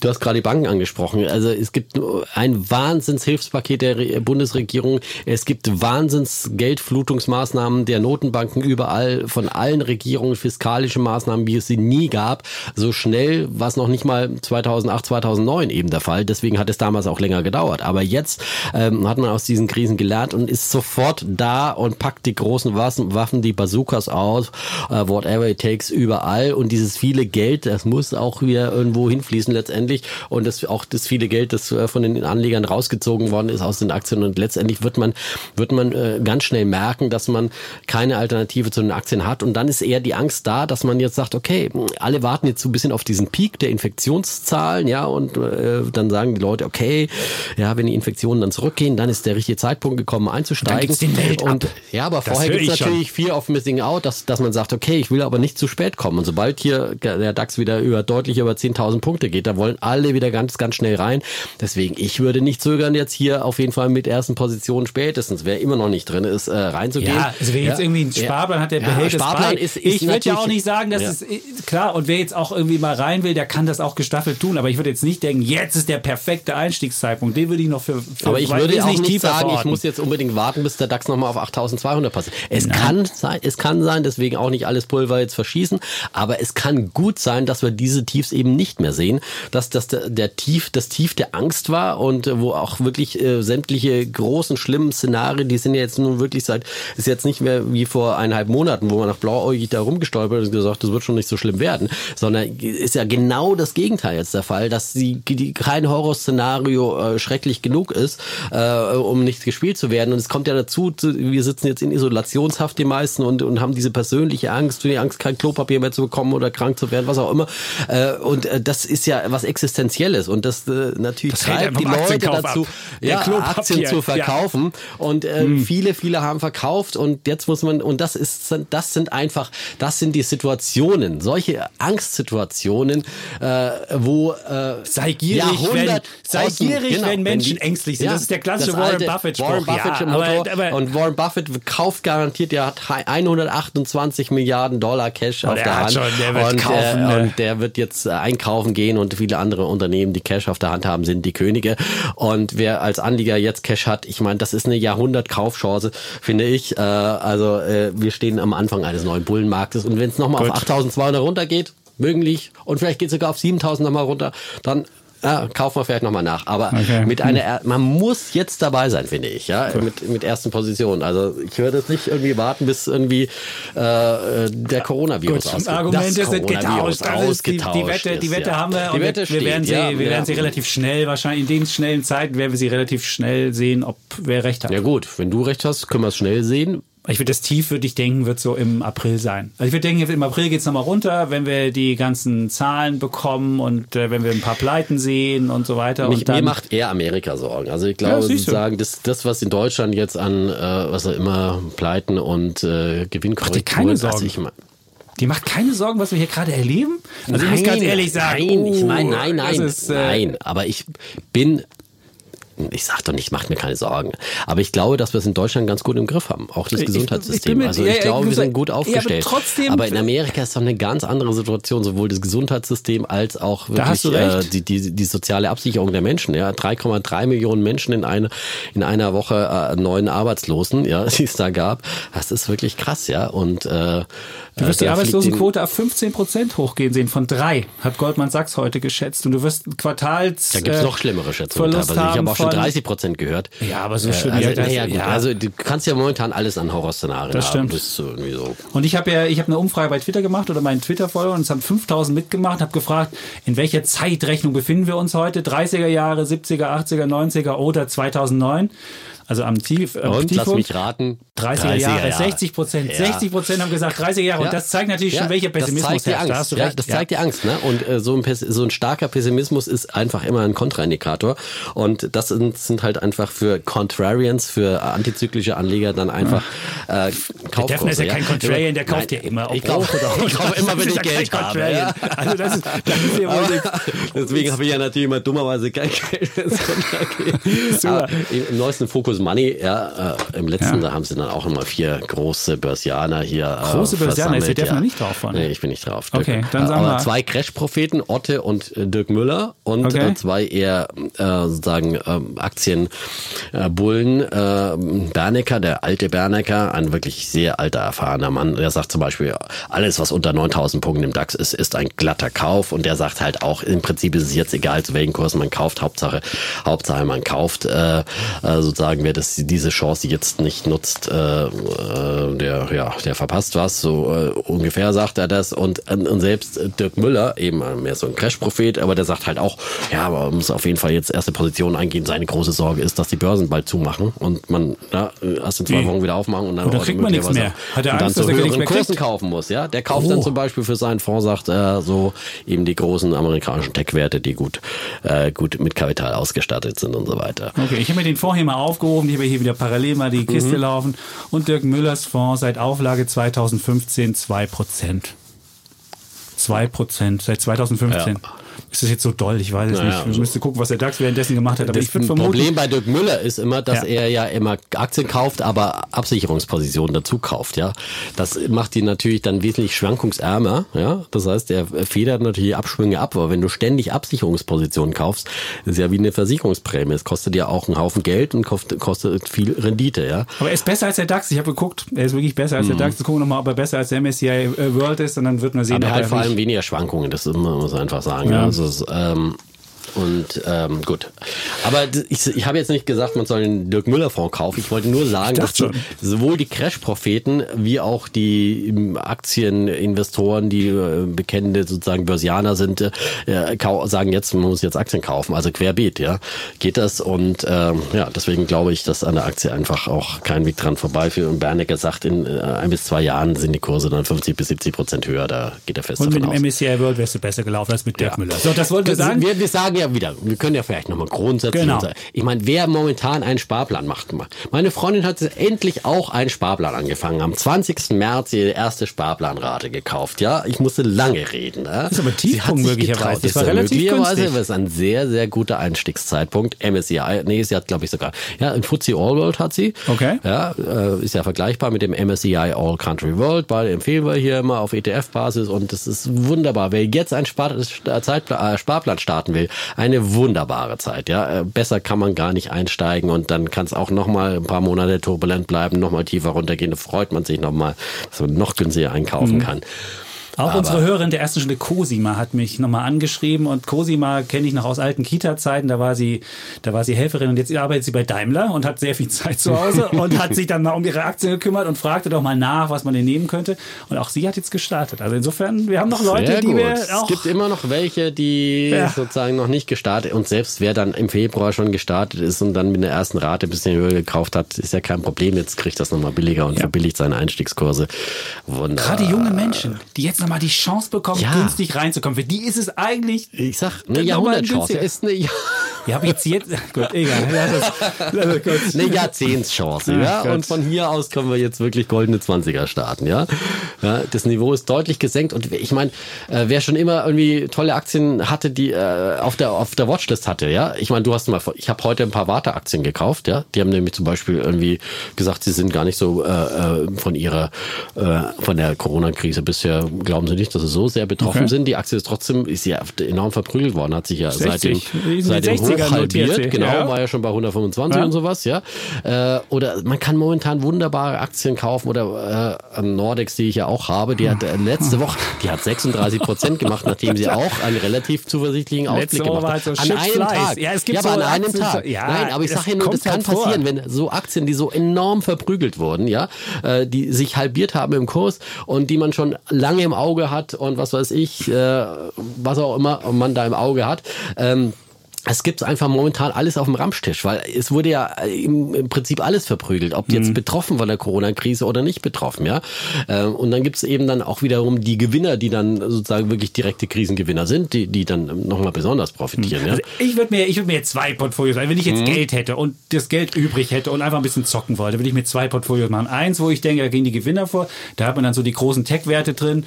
Du hast gerade die Banken angesprochen. Also es gibt ein Wahnsinnshilfspaket der Re- Bundesregierung. Es gibt Wahnsinns-Geldflutungsmaßnahmen der Notenbanken überall von allen Regierungen, fiskalische Maßnahmen, wie es sie nie gab. So schnell war es noch nicht mal 2008, 2009 eben der Fall. Deswegen hat es damals auch länger gedauert. Aber jetzt ähm, hat man aus diesen Krisen gelernt und ist sofort da und packt die großen Waffen die Bazookas aus, äh, whatever it takes, überall. Und dieses viele Geld, das muss auch wieder irgendwo hinfließen letztendlich. Und das auch das viele Geld, das äh, von den Anlegern rausgezogen worden ist aus den Aktien. Und letztendlich wird man, wird man äh, ganz schnell merken, dass man keine Alternative zu den Aktien hat. Und dann ist eher die Angst da, dass man jetzt sagt, okay, alle warten jetzt so ein bisschen auf diesen Peak der Infektionszahlen, ja, und äh, dann sagen die Leute, okay, ja, wenn die Infektionen dann zurückgehen, dann ist der richtige Zeitpunkt gekommen einzusteigen. und ja, aber Das vorher gibt es natürlich Fear of Missing Out, dass, dass man sagt, okay, ich will aber nicht zu spät kommen. Und sobald hier der DAX wieder über deutlich über 10.000 Punkte geht, da wollen alle wieder ganz, ganz schnell rein. Deswegen, ich würde nicht zögern, jetzt hier auf jeden Fall mit ersten Positionen spätestens, wer immer noch nicht drin ist, äh, reinzugehen. Ja, also wer jetzt Ja. irgendwie einen Sparplan hat, der Ja, behält es Sparplan bei. ist, ist ich würde ja auch nicht sagen, dass Ja. es klar und wer jetzt auch irgendwie mal rein will, der kann das auch gestaffelt tun. Aber ich würde jetzt nicht denken, jetzt ist der perfekte Einstiegszeitpunkt. Den würde ich noch für. für Aber ich würde es auch nicht tiefer sagen, ich verorten. muss jetzt unbedingt warten, bis der DAX nochmal auf 8200 passt. Es kann sein, es kann sein, deswegen auch nicht alles Pulver jetzt verschießen, aber es kann gut sein, dass wir diese Tiefs eben nicht mehr sehen, dass das der, der Tief, das Tief der Angst war und äh, wo auch wirklich äh, sämtliche großen, schlimmen Szenarien, die sind ja jetzt nun wirklich seit, ist jetzt nicht mehr wie vor eineinhalb Monaten, wo man nach blauäugig da rumgestolpert und gesagt, das wird schon nicht so schlimm werden, sondern ist ja genau das Gegenteil jetzt der Fall, dass die, die kein Horrorszenario äh, schrecklich genug ist, äh, um nicht gespielt zu werden. Und es kommt ja dazu, zu- wir sitzen jetzt in Isolationshaft die meisten und, und haben diese persönliche Angst, die Angst, kein Klopapier mehr zu bekommen oder krank zu werden, was auch immer. Äh, und äh, das ist ja was Existenzielles und das äh, natürlich Das treibt die ja Leute dazu, ab. Ja, Aktien zu ja. verkaufen. Und äh, viele, viele haben verkauft und jetzt muss man, und das ist, das sind einfach, das sind die Situationen, solche Angstsituationen, äh, wo äh, Sei gierig, wenn, sei gierig, genau, wenn Menschen die- ängstlich sind. ja, das ist der klassische Warren Buffett-Spruch. Warren Buffett ja, Motto. aber, aber, und Warren Buffett kauft garantiert, der hat 128 Milliarden Dollar Cash auf der der Hand. schon, der und, kaufen, äh, ne? und der wird jetzt äh, einkaufen gehen und viele andere Unternehmen, die Cash auf der Hand haben, sind die Könige. Und wer als Anleger jetzt Cash hat, ich meine, das ist eine Jahrhundert-Kaufchance, finde ich. Äh, also äh, wir stehen am Anfang eines neuen Bullenmarktes und wenn es nochmal auf Gut. 8200 runtergeht, möglich, und vielleicht geht es sogar auf 7000 nochmal runter, dann ja, kaufen wir vielleicht nochmal nach. Aber Okay. mit einer, er- man muss jetzt dabei sein, finde ich, ja, mit, mit ersten Positionen. Also ich würde jetzt nicht irgendwie warten, bis irgendwie äh, der Coronavirus Gut, ausgeht. Argumente Das Coronavirus getauscht. Ist die, die ausgetauscht Wette, die ist, Wette ja. haben wir Die und Wette wir, steht, wir werden sie, ja, wir werden ja. sie relativ schnell, wahrscheinlich in den schnellen Zeiten werden wir sie relativ schnell sehen, ob wer recht hat. Ja gut, wenn du recht hast, können wir es schnell sehen. Ich würde das Tief, würde ich denken, wird so im April sein. Also ich würde denken, im April geht es nochmal runter, wenn wir die ganzen Zahlen bekommen und äh, wenn wir ein paar Pleiten sehen und so weiter. Mich, und dann, mir macht eher Amerika Sorgen. Also ich glaube Ja, sozusagen, das, das, was in Deutschland jetzt an, äh, was auch immer, Pleiten und äh, Gewinnkorrekturen, keine also Sorgen. ich mein, die macht keine Sorgen, was wir hier gerade erleben. Also ich muss ganz ehrlich sagen, Nein, ich oh, meine, nein, nein, ist, äh, nein. Aber ich bin, ich sag doch nicht, macht mir keine Sorgen. Aber ich glaube, dass wir es in Deutschland ganz gut im Griff haben. Auch das Ich- ich Gesundheitssystem. mit- also ich ja, glaube, wir ich- sind gut ja, aber aufgestellt. trotzdem- aber in Amerika ist doch eine ganz andere Situation, sowohl das Gesundheitssystem als auch wirklich äh, die, die, die soziale Absicherung der Menschen. Ja, 3,3 Millionen Menschen in, eine, in einer Woche äh, neuen Arbeitslosen, ja, die es da gab. Das ist wirklich krass, ja. Und äh, Du wirst die da fliegt Arbeitslosenquote auf 15 Prozent hochgehen sehen, von drei, hat Goldman Sachs heute geschätzt. Und du wirst Quartals. Da gibt's äh, noch schlimmere Schätzungen Verlust teilweise. Ich haben habe auch schon von- 30 Prozent gehört. Ja, aber so Äh, schlimm. Also, ja, ja. also du kannst ja momentan alles an Horrorszenarien Das haben. stimmt. Ist so so. Und ich habe ja, ich habe eine Umfrage bei Twitter gemacht oder meinen Twitter-Follower und es haben 5000 mitgemacht, habe gefragt, in welcher Zeitrechnung befinden wir uns heute? 30er Jahre, 70er, 80er, 90er oder 2009? Also am Tief. Am Und lass Tiefpunkt. mich raten. 30er, Jahre, 60 Prozent. Ja. 60 Prozent haben gesagt 30er Jahre. Und das zeigt natürlich schon, welcher Pessimismus das zeigt die herrscht. Angst. Da hast du ja, recht. das Ja. zeigt die Angst. Ne? Und äh, so, ein, so ein starker Pessimismus ist einfach immer ein Kontraindikator. Und das sind, sind halt einfach für Contrarians, für antizyklische Anleger dann einfach äh, Kaufkurse. Defner ist ja kein Contrarian, der kauft Nein, ja immer. Ich kaufe oder ich kaufe immer, wenn ich ja Geld habe. Ja. Also das ist, das ist ja wohl deswegen habe ich ja natürlich immer dummerweise kein Geld. Aber Im neuesten Focus Money, ja, äh, im letzten, Ja. da haben sie dann auch nochmal vier große Börsianer hier. Große äh, Börsianer, ist der versammelt, Defner nicht drauf von? Nee, ich bin nicht drauf. Okay, dann Äh, sagen Aber wir- zwei Crash-Propheten, Otte und äh, Dirk Müller und Okay. äh, zwei eher äh, sozusagen ähm, Aktienbullen. Äh, Bernecker, der alte Bernecker, ein wirklich sehr alter, erfahrener Mann, der sagt zum Beispiel, alles was unter 9000 Punkten im DAX ist, ist ein glatter Kauf und der sagt halt auch, im Prinzip ist es jetzt egal, zu welchen Kursen man kauft, Hauptsache, Hauptsache man kauft, äh, äh, sozusagen, wer das, diese Chance jetzt nicht nutzt, äh, äh, der, ja, der verpasst was, so äh, ungefähr sagt er das und, und selbst Dirk Müller, eben mehr so ein Crash-Prophet, aber der sagt halt auch, ja, aber man muss auf jeden Fall jetzt erste Position eingehen. Seine große Sorge ist, dass die Börsen bald zumachen und man ja, erst in zwei Wie? Wochen wieder aufmachen und dann, Und dann kriegt man nichts mehr. Hat er dann Angst, dass zu er höheren mehr Kursen kaufen muss. Ja, der kauft Oh. dann zum Beispiel für seinen Fonds sagt er so eben die großen amerikanischen Tech-Werte, die gut äh, gut mit Kapital ausgestattet sind und so weiter. Okay, ich habe mir den hier mal aufgehoben. Ich habe hier wieder parallel mal die Kiste Mhm. laufen. Und Dirk Müllers Fonds seit Auflage 2015 2 Prozent. 2 Prozent seit 2015. Ja. Ist das jetzt so doll? Ich weiß es Naja, nicht. Ich also- müsste gucken, was der DAX währenddessen gemacht hat. Aber Das ich vermuten, Problem bei Dirk Müller ist immer, dass Ja. er ja immer Aktien kauft, aber Absicherungspositionen dazu kauft, ja. Das macht ihn natürlich dann wesentlich schwankungsärmer, ja. Das heißt, er federt natürlich Abschwünge ab, aber wenn du ständig Absicherungspositionen kaufst, ist ja wie eine Versicherungsprämie. Es kostet ja auch einen Haufen Geld und kostet, viel Rendite, ja. aber er ist besser als der DAX. Ich habe geguckt, er ist wirklich besser als der DAX. Wir gucken nochmal, ob er besser als der MSCI äh, World ist und dann wird man sehen, Aber halt er vor allem weniger Schwankungen, das muss man muss man einfach sagen. Ja. Ja. Und ähm, gut. Aber ich, ich habe jetzt nicht gesagt, man soll den Dirk Müller Fonds kaufen. Ich wollte nur sagen, dass die, sowohl die Crash-Propheten wie auch die ähm, Aktieninvestoren, die äh, bekennende sozusagen Börsianer sind, äh, kau- sagen jetzt, man muss jetzt Aktien kaufen. Also querbeet, ja, geht das. Und ähm, ja, deswegen glaube ich, dass an der Aktie einfach auch kein Weg dran vorbeiführt. Und Bernecker sagt, in äh, ein bis zwei Jahren sind die Kurse dann 50 bis 70 Prozent höher. Da geht er fest Und mit dem aus. MSCI World wärst du besser gelaufen als mit Dirk Müller. So, das wollten wir Das- sagen. Wir, wir sagen ja wieder, wir können ja vielleicht nochmal grundsätzlich Genau. sagen. Ich meine, wer momentan einen Sparplan macht. Meine Freundin hat endlich auch einen Sparplan angefangen. Am 20. März ihre erste Sparplanrate gekauft. Ja, ich musste lange reden. Ja? ist aber Tiefpunkt möglicherweise. Das war relativ möglicherweise, günstig. ist ein sehr, sehr guter Einstiegszeitpunkt. MSCI, nee, sie hat, glaube ich, sogar, ja, ein FTSE All World hat sie. Okay. Ja, äh, ist ja vergleichbar mit dem MSCI All Country World. Beide empfehlen wir hier immer auf ETF-Basis und das ist wunderbar. Wer jetzt einen Spar äh, Sparplan starten will, eine wunderbare Zeit. Ja, Äh, besser kann man gar nicht einsteigen und dann kann es auch noch mal ein paar Monate turbulent bleiben, noch mal tiefer runtergehen. Da freut man sich noch mal, dass man noch günstiger einkaufen Mhm. kann. Auch Aber- unsere Hörerin der ersten Stunde, Cosima, hat mich nochmal angeschrieben und Cosima kenne ich noch aus alten Kita-Zeiten. Da war sie, da war sie Helferin und jetzt arbeitet sie bei Daimler und hat sehr viel Zeit zu Hause und hat sich dann mal um ihre Aktien gekümmert und fragte doch mal nach, was man denn nehmen könnte. Und auch sie hat jetzt gestartet. Also insofern, wir haben noch Leute, die wir es auch. gibt immer noch welche, die Ja. sozusagen noch nicht gestartet und selbst wer dann im Februar schon gestartet ist und dann mit der ersten Rate ein bisschen höher gekauft hat, ist ja kein Problem. Jetzt kriegt das nochmal billiger und Ja. verbilligt seine Einstiegskurse. Wunderbar. Gerade junge Menschen, die jetzt nochmal die Chance bekommen, Ja. günstig reinzukommen. Für die ist es eigentlich. Ich sag, eine Jahrhundertchance ist eine, Ja- Ja, habe ich jetzt jetzt. Gut, egal. Lass es, lass eine Jahrzehntschance, ja. Gott. Und von hier aus können wir jetzt wirklich goldene Zwanziger starten, ja. ja das Niveau ist deutlich gesenkt und ich meine, äh, wer schon immer irgendwie tolle Aktien hatte, die äh, auf der auf der Watchlist hatte, ja. Ich meine, du hast mal, ich habe heute ein paar Warte-Aktien gekauft, ja. Die haben nämlich zum Beispiel irgendwie gesagt, sie sind gar nicht so äh, äh, von ihrer äh, von der Corona-Krise bisher glauben sie nicht, dass sie so sehr betroffen Okay. sind. Die Aktie ist trotzdem ist ja enorm verprügelt worden, hat sich ja 60. seitdem Die sind seit dem 60er Hoch halbiert, genau, Ja. war ja schon bei 125 Ja. und sowas, ja. Äh, oder man kann momentan wunderbare Aktien kaufen oder äh, Nordex, die ich ja auch habe, die hat äh, letzte Woche, die hat 36 Prozent gemacht, nachdem sie auch einen relativ zuversichtlichen Ausblick gemacht hat. halt so an Shit einem Flies. Tag. Ja, es gibt aber so an einem Aktien, Tag. ja, Nein, aber ich sage ja nur, das kann vor. passieren, wenn so Aktien, die so enorm verprügelt wurden, ja, äh, die sich halbiert haben im Kurs und die man schon lange im Auge hat und was weiß ich, äh, was auch immer man da im Auge hat. Ähm, es gibt einfach momentan alles auf dem Ramstisch, weil es wurde ja im, im Prinzip alles verprügelt, ob jetzt mhm. betroffen von der Corona-Krise oder nicht betroffen, ja. Ähm, und dann gibt es eben dann auch wiederum die Gewinner, die dann sozusagen wirklich direkte Krisengewinner sind, die, die dann nochmal besonders profitieren. Ja? Also ich würde mir, ich würde mir zwei Portfolios, wenn ich jetzt mhm. Geld hätte und das Geld übrig hätte und einfach ein bisschen zocken wollte, würde ich mir zwei Portfolios machen. Eins, wo ich denke, da gehen die Gewinner vor, da hat man dann so die großen Tech-Werte drin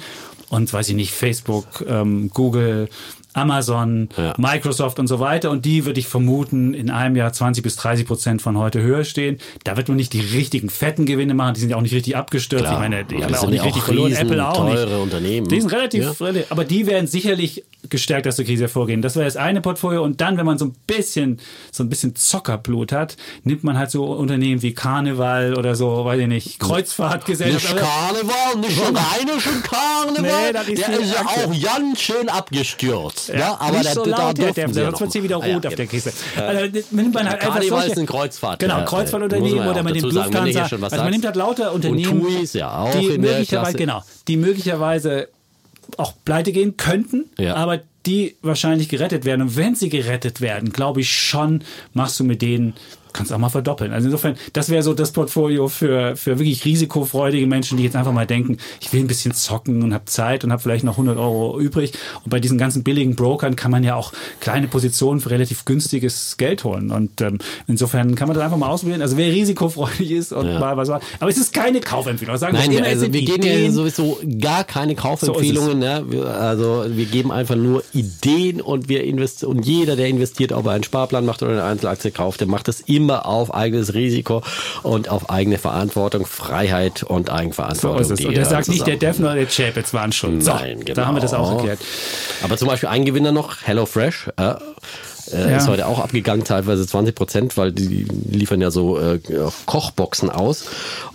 und weiß ich nicht, Facebook, ähm, Google, Amazon, ja. Microsoft und so weiter. Und die würde ich vermuten, in einem Jahr 20 bis 30 Prozent von heute höher stehen. Da wird man nicht die richtigen fetten Gewinne machen. Die sind ja auch nicht richtig abgestürzt. Klar. Ich meine, die ja, haben auch nicht richtig verloren. Apple auch teure nicht. Unternehmen. Die sind relativ, ja. aber die werden sicherlich gestärkt aus der Krise hervorgehen. Das wäre das eine Portfolio. Und dann, wenn man so ein bisschen, so ein bisschen Zockerblut hat, nimmt man halt so Unternehmen wie Karneval oder so, weiß ich nicht, Kreuzfahrtgesellschaft. Nicht Karneval, nicht schon eine schon Karneval. Nee, ist der ist ja auch ganz schön abgestürzt. Ja, ja aber nicht so der, laut, der, der, der, sonst wird hier wieder rot ja, auf der Kiste. Also, nimmt man halt Karneval ist ein Kreuzfahrt. Genau, Kreuzfahrtunternehmen oder man nimmt Lufthansa. Also man nimmt halt lauter Unternehmen, die möglicherweise, genau, die möglicherweise auch pleite gehen könnten, ja. aber die wahrscheinlich gerettet werden. Und wenn sie gerettet werden, glaube ich schon, machst du mit denen kannst auch mal verdoppeln. Also insofern, das wäre so das Portfolio für, für wirklich risikofreudige Menschen, die jetzt einfach mal denken, ich will ein bisschen zocken und habe Zeit und habe vielleicht noch 100 Euro übrig. Und bei diesen ganzen billigen Brokern kann man ja auch kleine Positionen für relativ günstiges Geld holen. Und ähm, insofern kann man das einfach mal ausprobieren. Also wer risikofreudig ist und ja. mal was war. Aber es ist keine Kaufempfehlung. Sagen Nein, immer, also wir geben ja sowieso gar keine Kaufempfehlungen. So ne? Also wir geben einfach nur Ideen und wir investieren und jeder, der investiert, ob er einen Sparplan macht oder eine Einzelaktie kauft, der macht das immer immer auf eigenes Risiko und auf eigene Verantwortung, Freiheit und Eigenverantwortung. So ist es. Und der sagt nicht, der Defner oder der Chapitz waren schon. So, Nein, genau. Da haben wir das auch erklärt. Aber zum Beispiel ein Gewinner noch, HelloFresh. Äh, äh, ja. Ist heute auch abgegangen, teilweise 20 Prozent, weil die liefern ja so äh, Kochboxen aus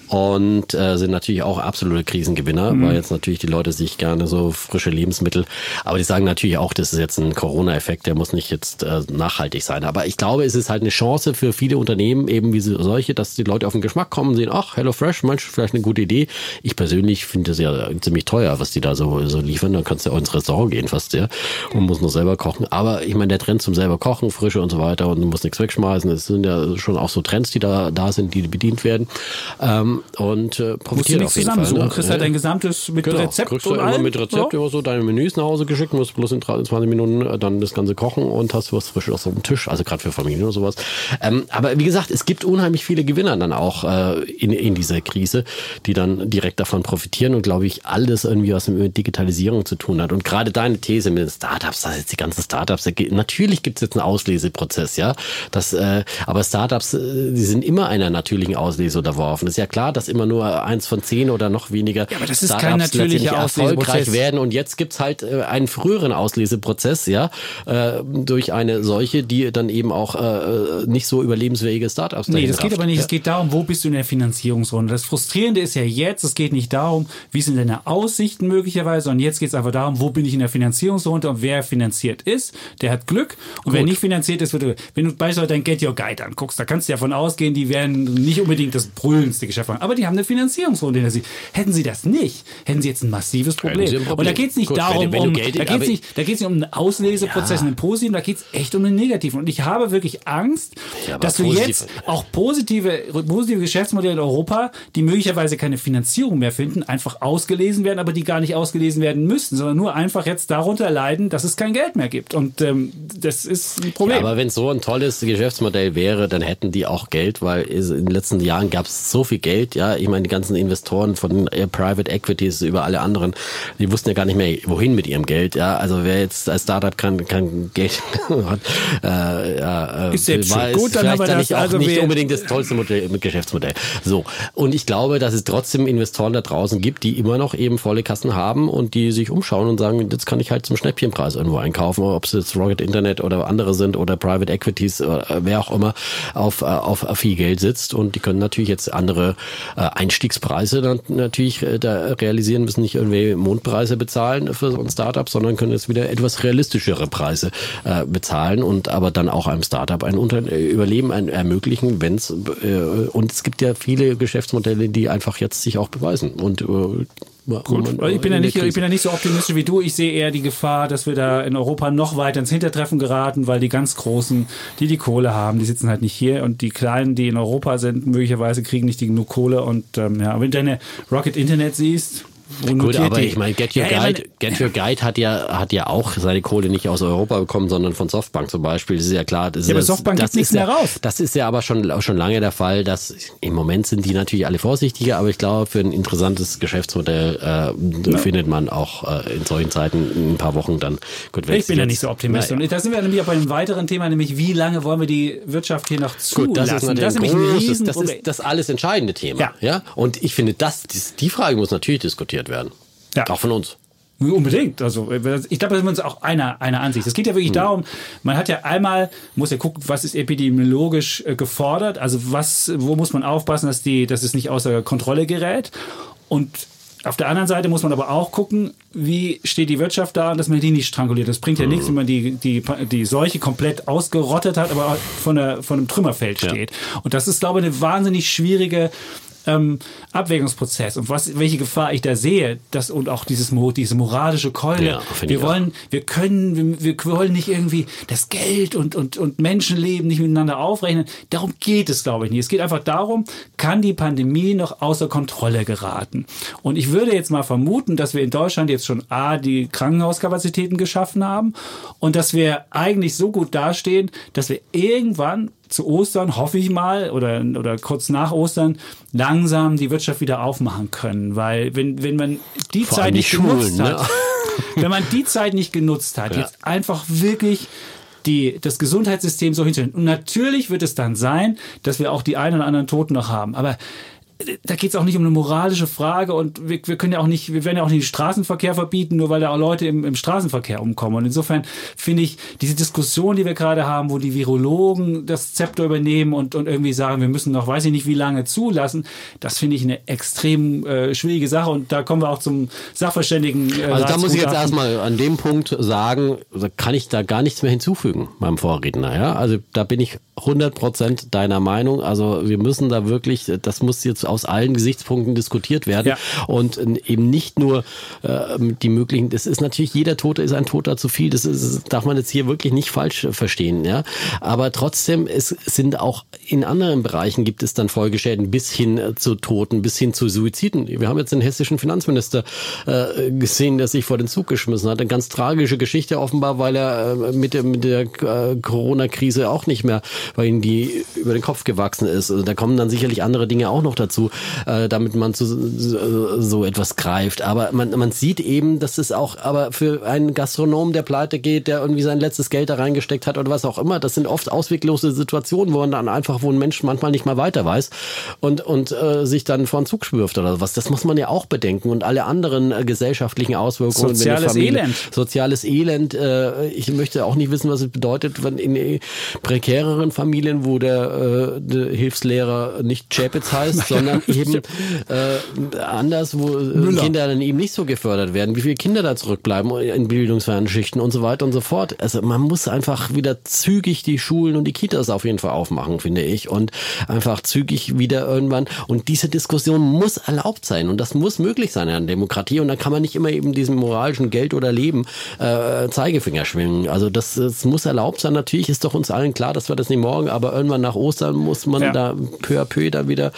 und äh, sind natürlich auch absolute Krisengewinner, mhm. weil jetzt natürlich die Leute sich gerne so frische Lebensmittel, aber die sagen natürlich auch, das ist jetzt ein Corona-Effekt, der muss nicht jetzt äh, nachhaltig sein. Aber ich glaube, es ist halt eine Chance für viele Unternehmen, eben wie solche, dass die Leute auf den Geschmack kommen, sehen, ach, HelloFresh, Mensch, vielleicht eine gute Idee. Ich persönlich finde es ja ziemlich teuer, was die da so, so liefern. Dann kannst du ja auch ins Restaurant gehen fast, ja, und muss noch selber kochen. Aber ich meine, der Trend zum selber kochen, frische und so weiter und du musst nichts wegschmeißen, es sind ja schon auch so Trends, die da, da sind, die bedient werden. Ähm, und äh, profitiert auf jeden Fall. Ne? kriegst halt dein gesamtes mit genau. Rezept kriegst du immer allem. mit Rezept ja. so deine Menüs nach Hause geschickt, musst bloß in 20 Minuten äh, dann das Ganze kochen und hast was Frisches auf dem Tisch, also gerade für Familien oder sowas. Ähm, aber wie gesagt, es gibt unheimlich viele Gewinner dann auch äh, in, in dieser Krise, die dann direkt davon profitieren und glaube ich alles irgendwie was mit Digitalisierung zu tun hat. Und gerade deine These mit den Startups, da jetzt die ganzen Startups, natürlich gibt es jetzt einen Ausleseprozess, ja. Das, äh, aber Startups, äh, die sind immer einer natürlichen Auslese unterworfen. Ist ja klar, dass immer nur eins von zehn oder noch weniger ja, aber das ist Startups kein natürlicher erfolgreich werden. Und jetzt gibt's halt äh, einen früheren Ausleseprozess, ja, äh, durch eine solche, die dann eben auch äh, nicht so überlebensfähige Startups Nee, das geht aber nicht. Ja. Es geht darum, wo bist du in der Finanzierungsrunde. Das Frustrierende ist ja jetzt, es geht nicht darum, wie sind deine Aussichten möglicherweise, und jetzt geht es einfach darum, wo bin ich in der Finanzierungsrunde und wer finanziert ist, der hat Glück. Und. Wer nicht finanziert ist, wird, wenn du beispielsweise dein Get Your Guide anguckst, da kannst du ja davon ausgehen, die werden nicht unbedingt das brüllendste Geschäft machen. Aber die haben eine Finanzierungsrunde hinter sich. Hätten sie das nicht, hätten sie jetzt ein massives Problem. Ein Problem. Und da geht es nicht Gut, darum, wenn, wenn um, Geld, da geht es nicht, da geht's nicht um einen Ausleseprozess, ja. einen positiven, da geht es echt um einen negativen. Und ich habe wirklich Angst, ja, dass du jetzt auch positive, positive Geschäftsmodelle in Europa, die möglicherweise keine Finanzierung mehr finden, einfach ausgelesen werden, aber die gar nicht ausgelesen werden müssten, sondern nur einfach jetzt darunter leiden, dass es kein Geld mehr gibt. Und ähm, das ist ein Problem. Ja, aber wenn es so ein tolles Geschäftsmodell wäre, dann hätten die auch Geld, weil in den letzten Jahren gab es so viel Geld, ja, ich meine, die ganzen Investoren von äh, Private Equities über alle anderen, die wussten ja gar nicht mehr, wohin mit ihrem Geld. Ja, also wer jetzt als Startup kein, kein Geld hat, äh, ja, äh, ist jetzt war, gut, dann haben wir das auch also nicht unbedingt das tollste Modell, Geschäftsmodell. So und ich glaube, dass es trotzdem Investoren da draußen gibt, die immer noch eben volle Kassen haben und die sich umschauen und sagen, jetzt kann ich halt zum Schnäppchenpreis irgendwo einkaufen, ob es jetzt Rocket Internet oder andere sind oder Private Equities, äh, wer auch immer auf, äh, auf viel Geld sitzt. Und die können natürlich jetzt andere äh, Einstiegspreise dann natürlich da realisieren, müssen nicht irgendwie Mondpreise bezahlen für so ein Startup, sondern können jetzt wieder etwas realistischere Preise bezahlen und aber dann auch einem Startup ein Überleben ermöglichen, wenn es und es gibt ja viele Geschäftsmodelle, die einfach jetzt sich auch beweisen. Und Gut. Ich, bin ja nicht, ich bin ja nicht so optimistisch wie du. Ich sehe eher die Gefahr, dass wir da in Europa noch weiter ins Hintertreffen geraten, weil die ganz Großen, die die Kohle haben, die sitzen halt nicht hier und die Kleinen, die in Europa sind, möglicherweise kriegen nicht genug Kohle. Und ähm, ja, wenn du deine Rocket Internet siehst, Gut, aber ich meine, Get Your ja, Guide, ja, Get Your Guide hat ja hat ja auch seine Kohle nicht aus Europa bekommen, sondern von Softbank zum Beispiel. Das ist ja klar. Das ja, aber Softbank das gibt nichts mehr raus. Das ist ja aber schon schon lange der Fall. Dass im Moment sind die natürlich alle vorsichtiger, aber ich glaube, für ein interessantes Geschäftsmodell äh, ja. findet man auch äh, in solchen Zeiten in ein paar Wochen dann gut. Ich bin ja nicht so optimistisch. Und da sind wir nämlich auch bei einem weiteren Thema, nämlich wie lange wollen wir die Wirtschaft hier noch zulassen? Gut, das ist, das ist, großes, das, ist das alles entscheidende Thema. Ja. ja. Und ich finde, das die Frage muss natürlich diskutiert werden. Ja. Auch von uns. Unbedingt. Also ich glaube, da sind wir uns auch einer, einer Ansicht. Es geht ja wirklich hm. darum, man hat ja einmal, muss ja gucken, was ist epidemiologisch äh, gefordert, also was, wo muss man aufpassen, dass, die, dass es nicht außer Kontrolle gerät. Und auf der anderen Seite muss man aber auch gucken, wie steht die Wirtschaft da und dass man die nicht stranguliert. Das bringt ja nichts, wenn man die, die, die Seuche komplett ausgerottet hat, aber von, der, von einem Trümmerfeld steht. Ja. Und das ist, glaube ich, eine wahnsinnig schwierige ähm, Abwägungsprozess und was, welche Gefahr ich da sehe, das und auch dieses diese moralische Keule. Ja, wir wollen, wir können, wir, wir wollen nicht irgendwie das Geld und, und, und Menschenleben nicht miteinander aufrechnen. Darum geht es, glaube ich, nicht. Es geht einfach darum, kann die Pandemie noch außer Kontrolle geraten? Und ich würde jetzt mal vermuten, dass wir in Deutschland jetzt schon A, die Krankenhauskapazitäten geschaffen haben und dass wir eigentlich so gut dastehen, dass wir irgendwann zu Ostern, hoffe ich mal, oder, oder kurz nach Ostern, langsam die Wirtschaft wieder aufmachen können. Weil wenn, wenn man die Vor Zeit nicht Schulen, genutzt ne? hat, wenn man die Zeit nicht genutzt hat, ja. jetzt einfach wirklich die, das Gesundheitssystem so hinstellen. Und natürlich wird es dann sein, dass wir auch die einen oder anderen Toten noch haben. Aber da geht es auch nicht um eine moralische Frage und wir, wir können ja auch nicht, wir werden ja auch nicht den Straßenverkehr verbieten, nur weil da auch Leute im, im Straßenverkehr umkommen. Und insofern finde ich diese Diskussion, die wir gerade haben, wo die Virologen das Zepter übernehmen und, und irgendwie sagen, wir müssen noch, weiß ich nicht, wie lange zulassen, das finde ich eine extrem äh, schwierige Sache. Und da kommen wir auch zum Sachverständigen. Äh, also da muss ich jetzt erstmal an dem Punkt sagen, kann ich da gar nichts mehr hinzufügen meinem Vorredner. Ja? Also da bin ich 100 Prozent deiner Meinung. Also wir müssen da wirklich, das muss jetzt aus allen Gesichtspunkten diskutiert werden ja. und eben nicht nur äh, die möglichen, das ist natürlich, jeder Tote ist ein Toter zu viel, das, ist, das darf man jetzt hier wirklich nicht falsch verstehen, ja. Aber trotzdem, es sind auch in anderen Bereichen gibt es dann Folgeschäden bis hin zu Toten, bis hin zu Suiziden. Wir haben jetzt den hessischen Finanzminister äh, gesehen, der sich vor den Zug geschmissen hat. Eine ganz tragische Geschichte offenbar, weil er äh, mit der, mit der äh, Corona-Krise auch nicht mehr, weil ihm die über den Kopf gewachsen ist. Also da kommen dann sicherlich andere Dinge auch noch dazu dazu, äh, damit man zu so, so etwas greift. Aber man, man sieht eben, dass es auch, aber für einen Gastronom, der pleite geht, der irgendwie sein letztes Geld da reingesteckt hat oder was auch immer, das sind oft ausweglose Situationen, wo man dann einfach, wo ein Mensch manchmal nicht mal weiter weiß und, und äh, sich dann vor den Zug schwirft oder was. Das muss man ja auch bedenken und alle anderen äh, gesellschaftlichen Auswirkungen. Soziales Familie, Elend. Soziales Elend. Äh, ich möchte auch nicht wissen, was es bedeutet, wenn in prekäreren Familien, wo der, äh, der Hilfslehrer nicht Chapitz heißt, sondern sondern eben äh, anders, wo äh, Müller. Kinder dann eben nicht so gefördert werden, wie viele Kinder da zurückbleiben in bildungsfernen Schichten und so weiter und so fort. Also man muss einfach wieder zügig die Schulen und die Kitas auf jeden Fall aufmachen, finde ich, und einfach zügig wieder irgendwann. Und diese Diskussion muss erlaubt sein und das muss möglich sein in der Demokratie und da kann man nicht immer eben diesem moralischen Geld oder Leben äh, Zeigefinger schwingen. Also das, das muss erlaubt sein. Natürlich ist doch uns allen klar, dass wir das nicht morgen, aber irgendwann nach Ostern muss man ja. da peu à peu da wieder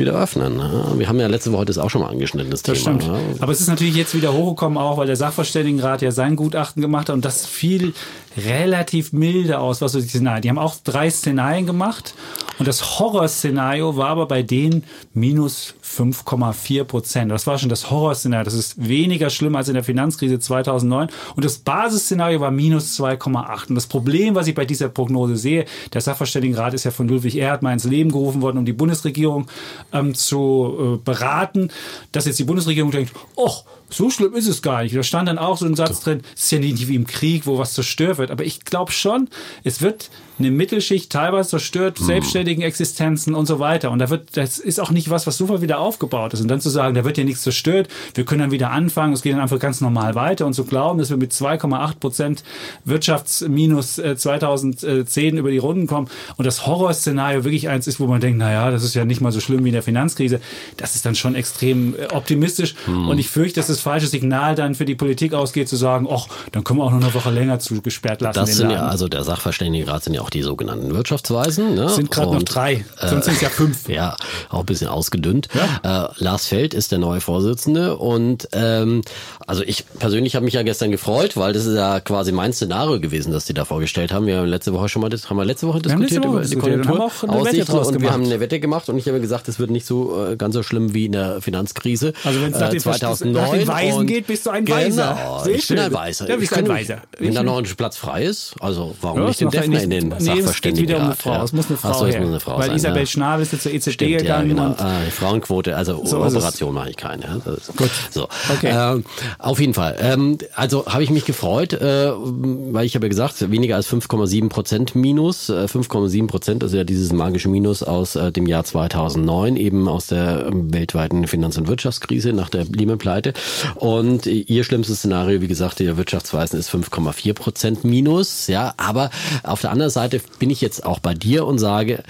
wieder öffnen. Ne? Wir haben ja letzte Woche das auch schon mal angeschnitten, das, das Thema. Stimmt. Ne? Aber es ist natürlich jetzt wieder hochgekommen, auch weil der Sachverständigenrat ja sein Gutachten gemacht hat und das fiel relativ milde aus, was so die Szenarien. Die haben auch drei Szenarien gemacht und das Horrorszenario war aber bei denen minus 5,4 Prozent. Das war schon das Horrorszenario. Das ist weniger schlimm als in der Finanzkrise 2009 und das Basisszenario war minus 2,8. Und das Problem, was ich bei dieser Prognose sehe, der Sachverständigenrat ist ja von Ludwig Erhard mal ins Leben gerufen worden, um die Bundesregierung ähm, zu äh, beraten, dass jetzt die Bundesregierung denkt, oh, so schlimm ist es gar nicht. Da stand dann auch so ein Satz drin, es ist ja nicht wie im Krieg, wo was zerstört wird. Aber ich glaube schon, es wird eine Mittelschicht teilweise zerstört, hm. selbstständigen Existenzen und so weiter. Und da wird, das ist auch nicht was, was sofort wieder aufgebaut ist. Und dann zu sagen, da wird ja nichts zerstört, wir können dann wieder anfangen, es geht dann einfach ganz normal weiter und zu glauben, dass wir mit 2,8 Prozent Wirtschaftsminus 2010 über die Runden kommen und das Horrorszenario wirklich eins ist, wo man denkt, naja, das ist ja nicht mal so schlimm wie in der Finanzkrise, das ist dann schon extrem äh, optimistisch. Hm. Und ich fürchte, dass das falsche Signal dann für die Politik ausgeht, zu sagen, ach, dann können wir auch noch eine Woche länger zugesperrt lassen. Das sind ja, also der Sachverständigenrat sind ja auch die sogenannten Wirtschaftsweisen. Ne? Sind gerade noch drei, sonst äh, sind es ja fünf. Ja, auch ein bisschen ausgedünnt. Ja. Äh, Lars Feld ist der neue Vorsitzende und ähm, also ich persönlich habe mich ja gestern gefreut, weil das ist ja quasi mein Szenario gewesen, das die da vorgestellt haben. Wir haben letzte Woche schon mal, das haben wir letzte Woche diskutiert über die Konjunkturaussichten und wir haben eine Wette gemacht und ich habe gesagt, es wird nicht so äh, ganz so schlimm wie in der Finanzkrise. Also wenn es nach, äh, 2009 nach den Weisen geht, bist du ein genau, Weiser. ich bin ein Weiser. Ja, bist ein Weiser. Wenn da noch ein Platz frei ist, also warum ja, nicht den Defner in den nee, Sachverständigen? wieder um eine Frau. Ja. Es muss eine Frau so, her. Eine Frau Weil sein, Isabel ja. Schnabel ist jetzt zur EZB Stimmt, gegangen. Ja, genau. ah, Frauenquote, also so Operation mache ich keine. Gut. So. Okay. Ähm, auf jeden Fall. Ähm, also habe ich mich gefreut, äh, weil ich habe ja gesagt, weniger als 5,7 Prozent Minus. Äh, 5,7 Prozent ist ja dieses magische Minus aus äh, dem Jahr 2009, eben aus der ähm, weltweiten Finanz- und Wirtschaftskrise nach der Lehman-Pleite. Und ihr schlimmstes Szenario, wie gesagt, der Wirtschaftsweisen ist 5,4 Prozent Minus. Ja, aber auf der anderen Seite bin ich jetzt auch bei dir und sage,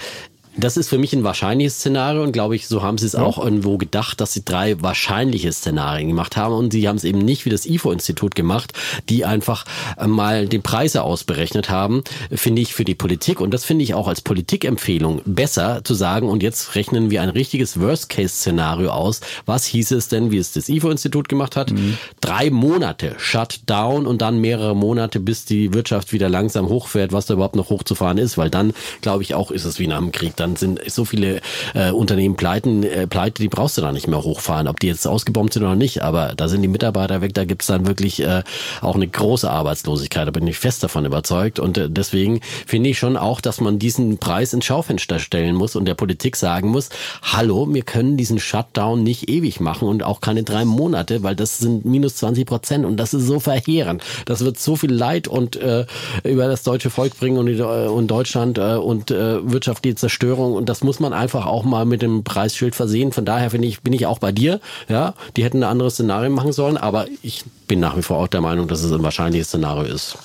das ist für mich ein wahrscheinliches Szenario und glaube ich, so haben sie es ja. auch irgendwo gedacht, dass sie drei wahrscheinliche Szenarien gemacht haben und sie haben es eben nicht wie das IFO-Institut gemacht, die einfach äh, mal die Preise ausberechnet haben, finde ich für die Politik und das finde ich auch als Politikempfehlung besser zu sagen und jetzt rechnen wir ein richtiges Worst-Case-Szenario aus. Was hieß es denn, wie es das IFO-Institut gemacht hat? Mhm. Drei Monate Shutdown und dann mehrere Monate, bis die Wirtschaft wieder langsam hochfährt, was da überhaupt noch hochzufahren ist, weil dann, glaube ich, auch ist es wie nach dem Krieg dann sind so viele äh, Unternehmen pleiten, äh, pleite, die brauchst du da nicht mehr hochfahren, ob die jetzt ausgebombt sind oder nicht. Aber da sind die Mitarbeiter weg, da gibt's dann wirklich äh, auch eine große Arbeitslosigkeit. Da bin ich fest davon überzeugt. Und äh, deswegen finde ich schon auch, dass man diesen Preis ins Schaufenster stellen muss und der Politik sagen muss, hallo, wir können diesen Shutdown nicht ewig machen und auch keine drei Monate, weil das sind minus 20 Prozent und das ist so verheerend. Das wird so viel Leid und äh, über das deutsche Volk bringen und, äh, und Deutschland äh, und äh, wirtschaftliche Zerstörung Zerstörung und das muss man einfach auch mal mit dem Preisschild versehen. Von daher finde ich, bin ich auch bei dir. Ja, die hätten ein anderes Szenario machen sollen, aber ich bin nach wie vor auch der Meinung, dass es ein wahrscheinliches Szenario ist,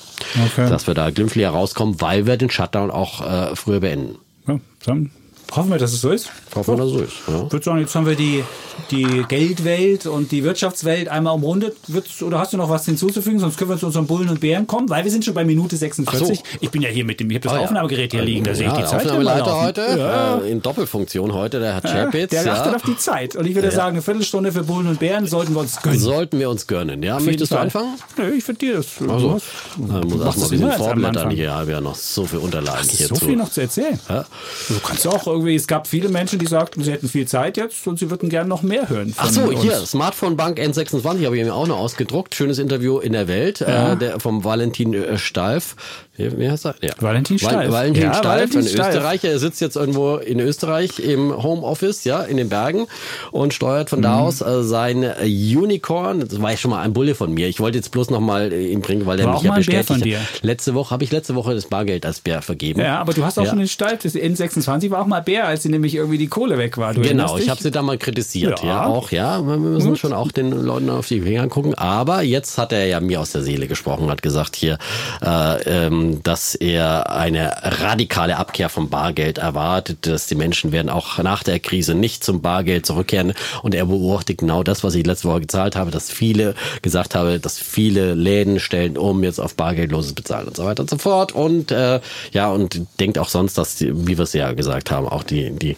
okay. dass wir da glimpflich herauskommen, weil wir den Shutdown auch äh, früher beenden. Ja, dann Hoffen wir, dass es so ist. Hoffen wir, dass es so ist. Ja. Ich würde sagen, jetzt haben wir die, die Geldwelt und die Wirtschaftswelt einmal umrundet. Wird's, oder hast du noch was hinzuzufügen? Sonst können wir zu unseren Bullen und Bären kommen, weil wir sind schon bei Minute 46. So. Ich bin ja hier mit dem, ich habe das oh, Aufnahmegerät hier liegen, da sehe ich die Zeit. Aufnahmeleiter heute, ja. äh, in Doppelfunktion heute, der Herr Chapitz. Der achtet auf die Zeit. Und ich würde sagen, eine Viertelstunde für Bullen und Bären sollten wir uns gönnen. Sollten wir uns gönnen, ja. Möchtest du anfangen? Nö, ich finde dir das. Also, hast, dann muss erstmal ein bisschen vorblättern. Hier haben wir ja noch so viele Unterlagen. Hast so viel noch zu erzählen. Du kannst auch irgendwie, es gab viele Menschen, die sagten, sie hätten viel Zeit jetzt und sie würden gerne noch mehr hören. Ach so, uns. hier, Smartphone Bank N26 habe ich mir auch noch ausgedruckt. Schönes Interview in der Welt ja. äh, der, vom Valentin äh, Stalf. Wie heißt er? Ja. Valentin Steif. Valentin ja, Steif, Valentin ein Steif. Österreicher. Er sitzt jetzt irgendwo in Österreich im Homeoffice, ja, in den Bergen und steuert von mhm. da aus äh, sein Unicorn. Das war ja schon mal ein Bulle von mir. Ich wollte jetzt bloß noch mal äh, ihn bringen, weil er mich ja bestätigt hat. Letzte Woche habe ich letzte Woche das Bargeld als Bär vergeben. Ja, aber du hast auch ja. schon den Steif. Das N26 war auch mal Bär, als sie nämlich irgendwie die Kohle weg war. Du genau, ich habe sie da mal kritisiert. Ja, ja auch, ja. Wir müssen Gut. schon auch den Leuten auf die Finger gucken. Aber jetzt hat er ja mir aus der Seele gesprochen, hat gesagt hier, äh, ähm, dass er eine radikale Abkehr vom Bargeld erwartet, dass die Menschen werden auch nach der Krise nicht zum Bargeld zurückkehren. Und er beobachtet genau das, was ich letzte Woche gezahlt habe, dass viele gesagt habe, dass viele Läden stellen um jetzt auf bargeldloses Bezahlen und so weiter und so fort. Und äh, ja und denkt auch sonst, dass wie wir es ja gesagt haben, auch die die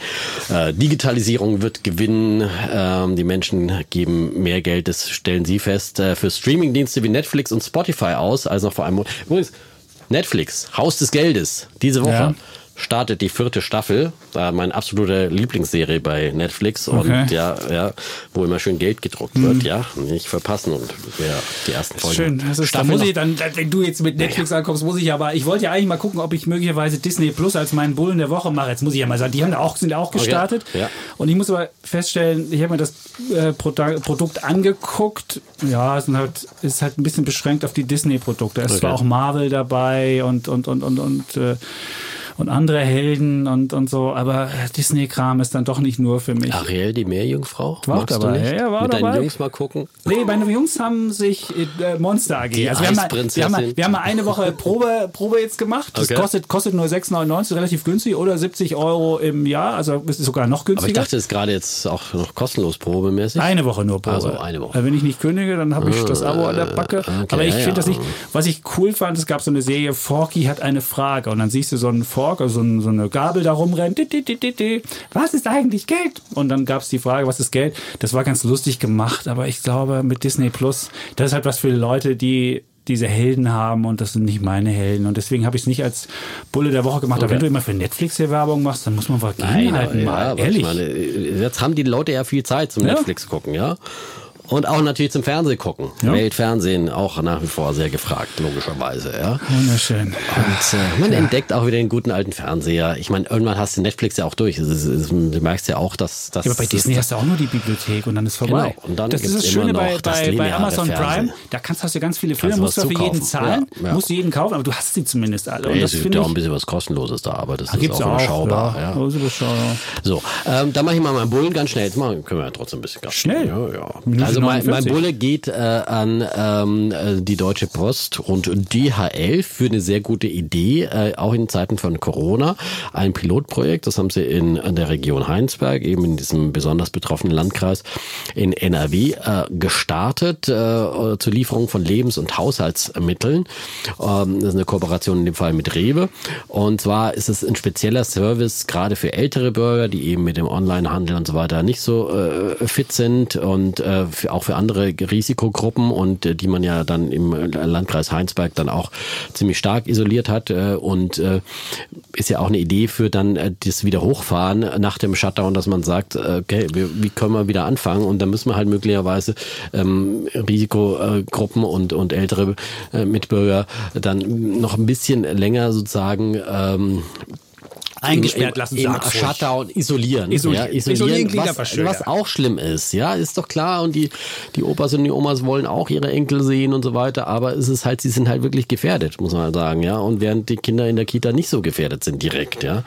äh, Digitalisierung wird gewinnen, ähm, die Menschen geben mehr Geld, das stellen sie fest, äh, für Streamingdienste wie Netflix und Spotify aus, also noch vor einem Übrigens Netflix, Haus des Geldes, diese Woche. Ja. Startet die vierte Staffel, äh, meine absolute Lieblingsserie bei Netflix und Okay. ja, ja, wo immer schön Geld gedruckt wird, ja, nicht verpassen und wer die ersten Folgen. Schön, das ist, da muss ich dann, wenn du jetzt mit Netflix ankommst, muss ich aber, ich wollte ja eigentlich mal gucken, ob ich möglicherweise Disney Plus als meinen Bullen der Woche mache. Jetzt muss ich ja mal sagen, die haben auch, sind auch gestartet. ja. Und ich muss aber feststellen, ich habe mir das äh, Produ- Produkt angeguckt. Ja, es halt, ist halt ein bisschen beschränkt auf die Disney-Produkte. Es Okay. auch Marvel dabei und, und, und, und, und, äh, und andere Helden und, und so, aber äh, Disney-Kram ist dann doch nicht nur für mich. Ariel, die Meerjungfrau? War Magst dabei. Du nicht? Ja, war Mit dabei. deinen Jungs mal gucken. Nee, meine Jungs haben sich äh, Monster AG. Die also wir haben, mal, wir, haben mal, wir haben mal eine Woche Probe, Probe jetzt gemacht. Das Okay. kostet, kostet nur 6,99, relativ günstig oder 70 Euro im Jahr. Also ist sogar noch günstiger. Aber ich dachte, es ist gerade jetzt auch noch kostenlos probemäßig. Eine Woche nur Probe. Also eine Woche. Äh, Wenn ich nicht kündige, dann habe ich das Abo an der Backe. okay, Aber ich ja, finde das nicht. Was ich cool fand, es gab so eine Serie, Forky hat eine Frage. Und dann siehst du so einen Fork, also so, ein, so eine Gabel da di. Was ist eigentlich Geld? Und dann gab es die Frage, was ist Geld? Das war ganz lustig gemacht, aber ich glaube, mit Disney Plus, das ist halt was für Leute, die diese Helden haben und das sind nicht meine Helden. Und deswegen habe ich es nicht als Bulle der Woche gemacht. Aber Okay. wenn du immer für Netflix hier Werbung machst, dann muss man was gegenhalten. ja, mal. aber Ehrlich. Ich meine, jetzt haben die Leute ja viel Zeit zum Ja. Netflix gucken, ja. Und auch natürlich zum Fernsehen gucken. Ja. Weltfernsehen auch nach wie vor sehr gefragt, logischerweise, ja. Wunderschön. Und äh, man entdeckt auch wieder den guten alten Fernseher. Ich meine, irgendwann hast du Netflix ja auch durch. Es ist, es ist, du merkst ja auch, dass das. Ja, aber bei Disney hast du auch nur die Bibliothek und dann ist vorbei. Genau. Und dann das ist das Schöne bei, bei, bei Amazon Fernsehen. Prime. Da kannst, hast du ganz viele Filme, musst du für jeden zahlen, Ja, ja. musst du jeden kaufen, aber du hast sie zumindest alle. Und das es gibt ja auch ein bisschen was Kostenloses da, aber das ist Gibt's auch auch, überschaubar. ja. Ja. Ist. So, ähm, dann mache ich mal meinen Bullen ganz schnell. Jetzt machen, können wir ja trotzdem ein bisschen Gas Schnell? Ja, ja. Minute Also mein, mein 49. Bulle geht äh, an ähm, äh, die Deutsche Post und DHL für eine sehr gute Idee, äh, auch in Zeiten von Corona. Ein Pilotprojekt, das haben sie in, in der Region Heinsberg, eben in diesem besonders betroffenen Landkreis in NRW, äh, gestartet äh, zur Lieferung von Lebens- und Haushaltsmitteln. Ähm, das ist eine Kooperation in dem Fall mit Rewe. Und zwar ist es ein spezieller Service gerade für ältere Bürger, die eben mit dem Onlinehandel und so weiter nicht so äh, fit sind und äh, auch für andere Risikogruppen und äh, die man ja dann im Landkreis Heinsberg dann auch ziemlich stark isoliert hat äh, und äh, ist ja auch eine Idee für dann das wieder hochfahren nach dem Shutdown, dass man sagt, okay, wie können wir wieder anfangen? Und dann müssen wir halt möglicherweise ähm, Risikogruppen und, und ältere Mitbürger dann noch ein bisschen länger sozusagen ähm, Eingesperrt im, lassen, im sag's ruhig. Shutdown isolieren. Isolieren. Ja, isolieren, Isolieren was, schön, was ja. auch schlimm ist. Ja, ist doch klar. Und die, die Opas und die Omas wollen auch ihre Enkel sehen und so weiter. Aber es ist halt, sie sind halt wirklich gefährdet, muss man sagen. Ja, und während die Kinder in der Kita nicht so gefährdet sind direkt. Ja,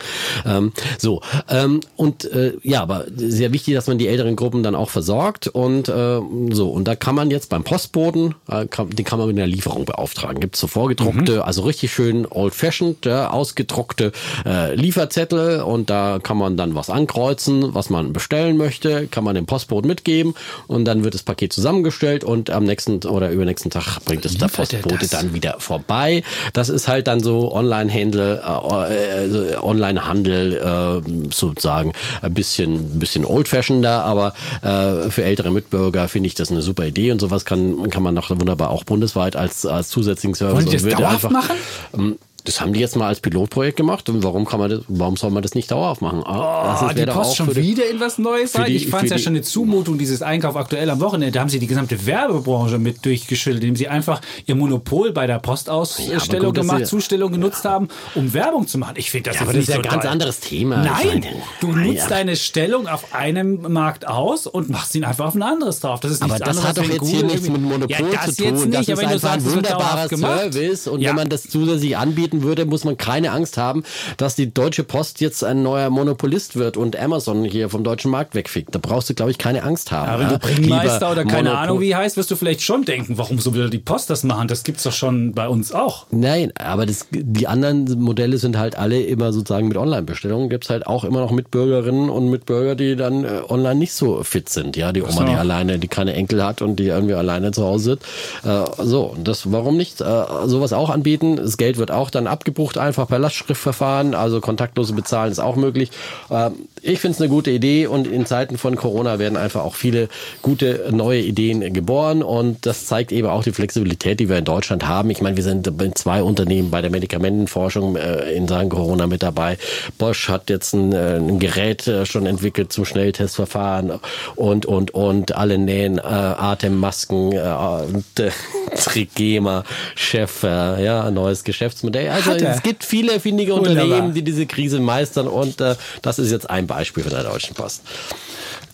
ähm, so. Ähm, und äh, ja, aber sehr wichtig, dass man die älteren Gruppen dann auch versorgt. Und äh, so. Und da kann man jetzt beim Postboten, äh, kann, den kann man mit einer Lieferung beauftragen. Gibt so vorgedruckte, Mhm. also richtig schön old-fashioned, ja, ausgedruckte äh, Lieferzettel und da kann man dann was ankreuzen, was man bestellen möchte, kann man dem Postboten mitgeben und dann wird das Paket zusammengestellt und am nächsten oder übernächsten Tag bringt es der er Postbote dann wieder vorbei. Das ist halt dann so Online-Handel, äh, äh, Online-Handel äh, sozusagen ein bisschen, bisschen old-fashioneder, aber äh, für ältere Mitbürger finde ich das eine super Idee und sowas kann, kann man noch wunderbar auch bundesweit als, als zusätzlichen Service Wollen die das dauerhaft machen? ähm, Das haben die jetzt mal als Pilotprojekt gemacht und warum kann man das, warum soll man das nicht dauerhaft machen? Ah, Oh, das die wäre doch Post schon die- wieder in was Neues rein. die- Ich fand es ja die- schon eine Zumutung, dieses Einkauf aktuell am Wochenende. Da haben sie die gesamte Werbebranche mit durchgeschüttelt, indem sie einfach ihr Monopol bei der Postausstellung gut, dass gemacht, sie- Zustellung genutzt haben, um Werbung zu machen. Ich finde das Ja, jetzt aber das ist nicht ja ein ganz anderes Thema. Nein, du nein, nutzt ja. deine Stellung auf einem Markt aus und machst ihn einfach auf ein anderes drauf. Das ist Aber das anderes, hat doch jetzt hier nichts mit Monopol ja, das zu jetzt tun. Nicht, das ist aber wenn du einfach sagst, ein wunderbarer. Service. Und ja. wenn man das zusätzlich anbieten würde, muss man keine Angst haben, dass die Deutsche Post jetzt ein neuer Monopolist wird und Amazon hier vom deutschen Markt wegfickt. Da brauchst du, glaube ich, keine Angst haben. Ja, wenn du Bringmeister Lieber oder keine Monopol- Ahnung wie heißt, wirst du vielleicht schon denken, warum so will die Post das machen? Das gibt's doch schon bei uns auch. Nein, aber das, die anderen Modelle sind halt alle immer sozusagen mit Online-Bestellungen. Gibt's halt auch immer noch Mitbürgerinnen und Mitbürger, die dann äh, online nicht so fit sind. Ja, die Oma, so. die alleine, die keine Enkel hat und die irgendwie alleine zu Hause sitzt. Äh, so, und das, warum nicht äh, sowas auch anbieten? Das Geld wird auch dann dann abgebucht, einfach per Lastschriftverfahren. Also kontaktlose Bezahlen ist auch möglich. Ähm, ich finde es eine gute Idee und in Zeiten von Corona werden einfach auch viele gute neue Ideen geboren und das zeigt eben auch die Flexibilität, die wir in Deutschland haben. Ich meine, wir sind in zwei Unternehmen bei der Medikamentenforschung äh, in Sachen Corona mit dabei. Bosch hat jetzt ein, äh, ein Gerät äh, schon entwickelt zum Schnelltestverfahren und und und alle nähen äh, Atemmasken äh, Trigema Chef, äh, ja, neues Geschäftsmodell. Also es gibt viele findige Wunderbar. Unternehmen, die diese Krise meistern und äh, das ist jetzt ein Beispiel von der Deutschen Post.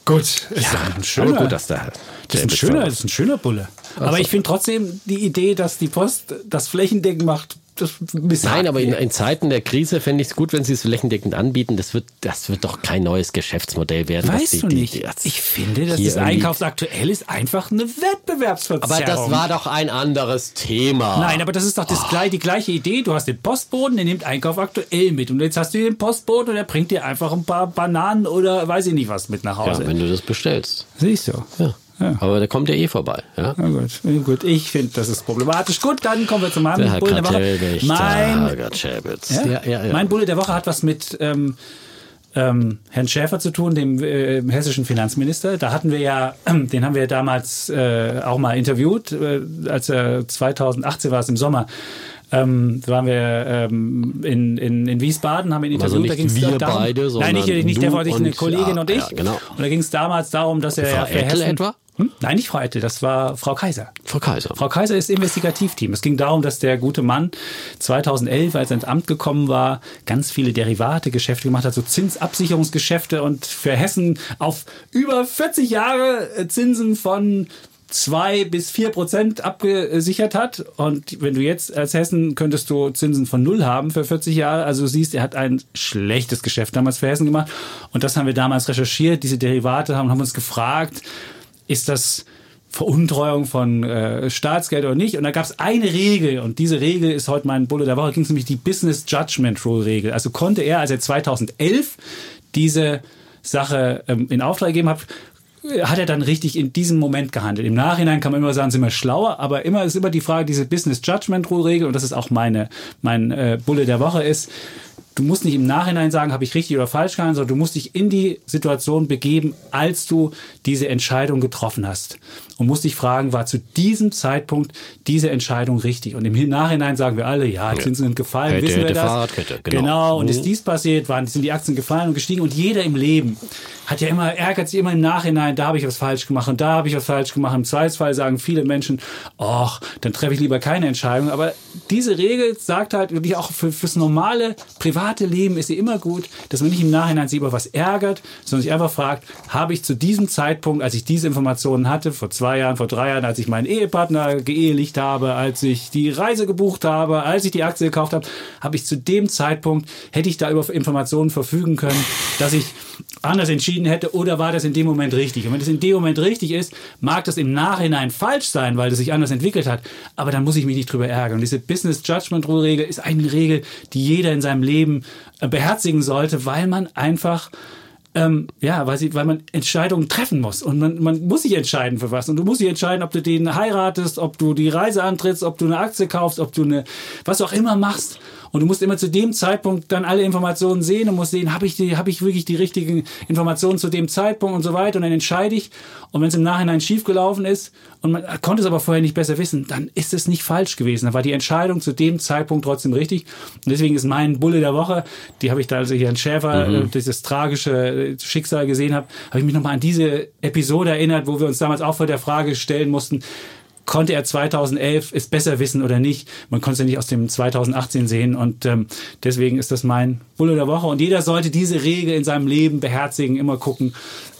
Gut, ist doch ein schöner, gut, dass der das ist ein schöner, das ist ein schöner Bulle. Aber ich finde trotzdem die Idee, dass die Post das flächendeckend macht, das Nein, aber in, in Zeiten der Krise fände ich es gut, wenn sie es flächendeckend anbieten. Das wird, das wird doch kein neues Geschäftsmodell werden. Weißt die- du die- nicht? die- ich finde, dass das Einkaufsaktuell ist einfach eine Wettbewerbsverzerrung. aber das war doch ein anderes Thema. Nein, aber das ist doch das gleich, die gleiche Idee. Du hast den Postboten, der nimmt Einkauf aktuell mit. Und jetzt hast du den Postboten und der bringt dir einfach ein paar Bananen oder weiß ich nicht was mit nach Hause. ja, wenn du das bestellst. Siehst du. Ja. Ja. Aber der kommt ja eh vorbei. Ja? Na gut, na gut. Ich finde, das ist problematisch. Gut, dann kommen wir zu meinem Der Bulle der Woche. Mein, Schäbitz. ja? Ja, mein Bulle der Woche hat was mit ähm, ähm, Herrn Schäfer zu tun, dem äh, hessischen Finanzminister. Da hatten wir ja, den haben wir damals äh, auch mal interviewt, äh, als er 2018 war es im Sommer. Ähm, da waren wir ähm, in, in, in Wiesbaden, haben ihn interviewt. Also nicht da wir darum, beide, Nein, nicht, nicht der, ich, eine Kollegin ja, und ich. ja, genau. Und da ging es damals darum, dass er Frau ja für Eckel Hessen, etwa? Hm? Nein, nicht Frau Ettel, das war Frau Kaiser. Frau Kaiser. Frau Kaiser ist Investigativteam. Es ging darum, dass der gute Mann 2011, als er ins Amt gekommen war, ganz viele Derivate-Geschäfte gemacht hat, so Zinsabsicherungsgeschäfte und für Hessen auf über 40 Jahre äh, Zinsen von zwei bis vier Prozent abgesichert hat. Und wenn du jetzt als Hessen könntest du Zinsen von null haben für 40 Jahre. Also du siehst, er hat ein schlechtes Geschäft damals für Hessen gemacht. Und das haben wir damals recherchiert. Diese Derivate haben, haben uns gefragt, ist das Veruntreuung von äh, Staatsgeld oder nicht. Und da gab es eine Regel und diese Regel ist heute mein Bulle der Woche, ging es nämlich die Business Judgment Rule Regel. Also konnte er, als er 2011 diese Sache ähm, in Auftrag gegeben hat, hat er dann richtig in diesem Moment gehandelt. Im Nachhinein kann man immer sagen, sind wir schlauer, aber immer ist immer die Frage, diese Business Judgment Rule Regel, und das ist auch meine, mein äh, Bulle der Woche ist, du musst nicht im Nachhinein sagen, habe ich richtig oder falsch gehandelt, sondern du musst dich in die Situation begeben, als du diese Entscheidung getroffen hast. Und musst dich fragen, war zu diesem Zeitpunkt diese Entscheidung richtig? Und im Nachhinein sagen wir alle, ja, Zinsen sind gefallen, Hätte, wissen wir hätte, das. Fahrradkette, genau. genau. Und Mhm. ist dies passiert, waren, sind die Aktien gefallen und gestiegen. Und jeder im Leben hat ja immer, ärgert sich immer im Nachhinein, da habe ich was falsch gemacht und da habe ich was falsch gemacht. Im Zweifelsfall sagen viele Menschen, ach, dann treffe ich lieber keine Entscheidung. Aber diese Regel sagt halt wirklich auch für, fürs normale, private Leben ist immer gut, dass man nicht im Nachhinein sich über was ärgert, sondern sich einfach fragt, habe ich zu diesem Zeitpunkt, als ich diese Informationen hatte, vor zwei Jahren, vor drei Jahren, als ich meinen Ehepartner geehelicht habe, als ich die Reise gebucht habe, als ich die Aktie gekauft habe, habe ich zu dem Zeitpunkt, hätte ich da über Informationen verfügen können, dass ich anders entschieden hätte oder war das in dem Moment richtig? Und wenn das in dem Moment richtig ist, mag das im Nachhinein falsch sein, weil das sich anders entwickelt hat, aber dann muss ich mich nicht drüber ärgern. Und diese Business Judgment Rule Regel ist eine Regel, die jeder in seinem Leben äh, beherzigen sollte, weil man einfach ähm, ja, weil, sie, weil man Entscheidungen treffen muss. Und man, man muss sich entscheiden für was. Und du musst dich entscheiden, ob du den heiratest, ob du die Reise antrittst, ob du eine Aktie kaufst, ob du eine, was auch immer machst. Und du musst immer zu dem Zeitpunkt dann alle Informationen sehen und musst sehen, habe ich, die, hab ich wirklich die richtigen Informationen zu dem Zeitpunkt und so weiter. Und dann entscheide ich. Und wenn es im Nachhinein schiefgelaufen ist und man konnte es aber vorher nicht besser wissen, dann ist es nicht falsch gewesen. Dann war die Entscheidung zu dem Zeitpunkt trotzdem richtig. Und deswegen ist mein Bulle der Woche, die habe ich da also hier in Schäfer, äh, dieses tragische äh, Schicksal gesehen habe, habe ich mich nochmal an diese Episode erinnert, wo wir uns damals auch vor der Frage stellen mussten, konnte er 2011 es besser wissen oder nicht. Man konnte es ja nicht aus dem 2018 sehen. Und ähm, deswegen ist das mein Bulle der Woche. Und jeder sollte diese Regel in seinem Leben beherzigen, immer gucken,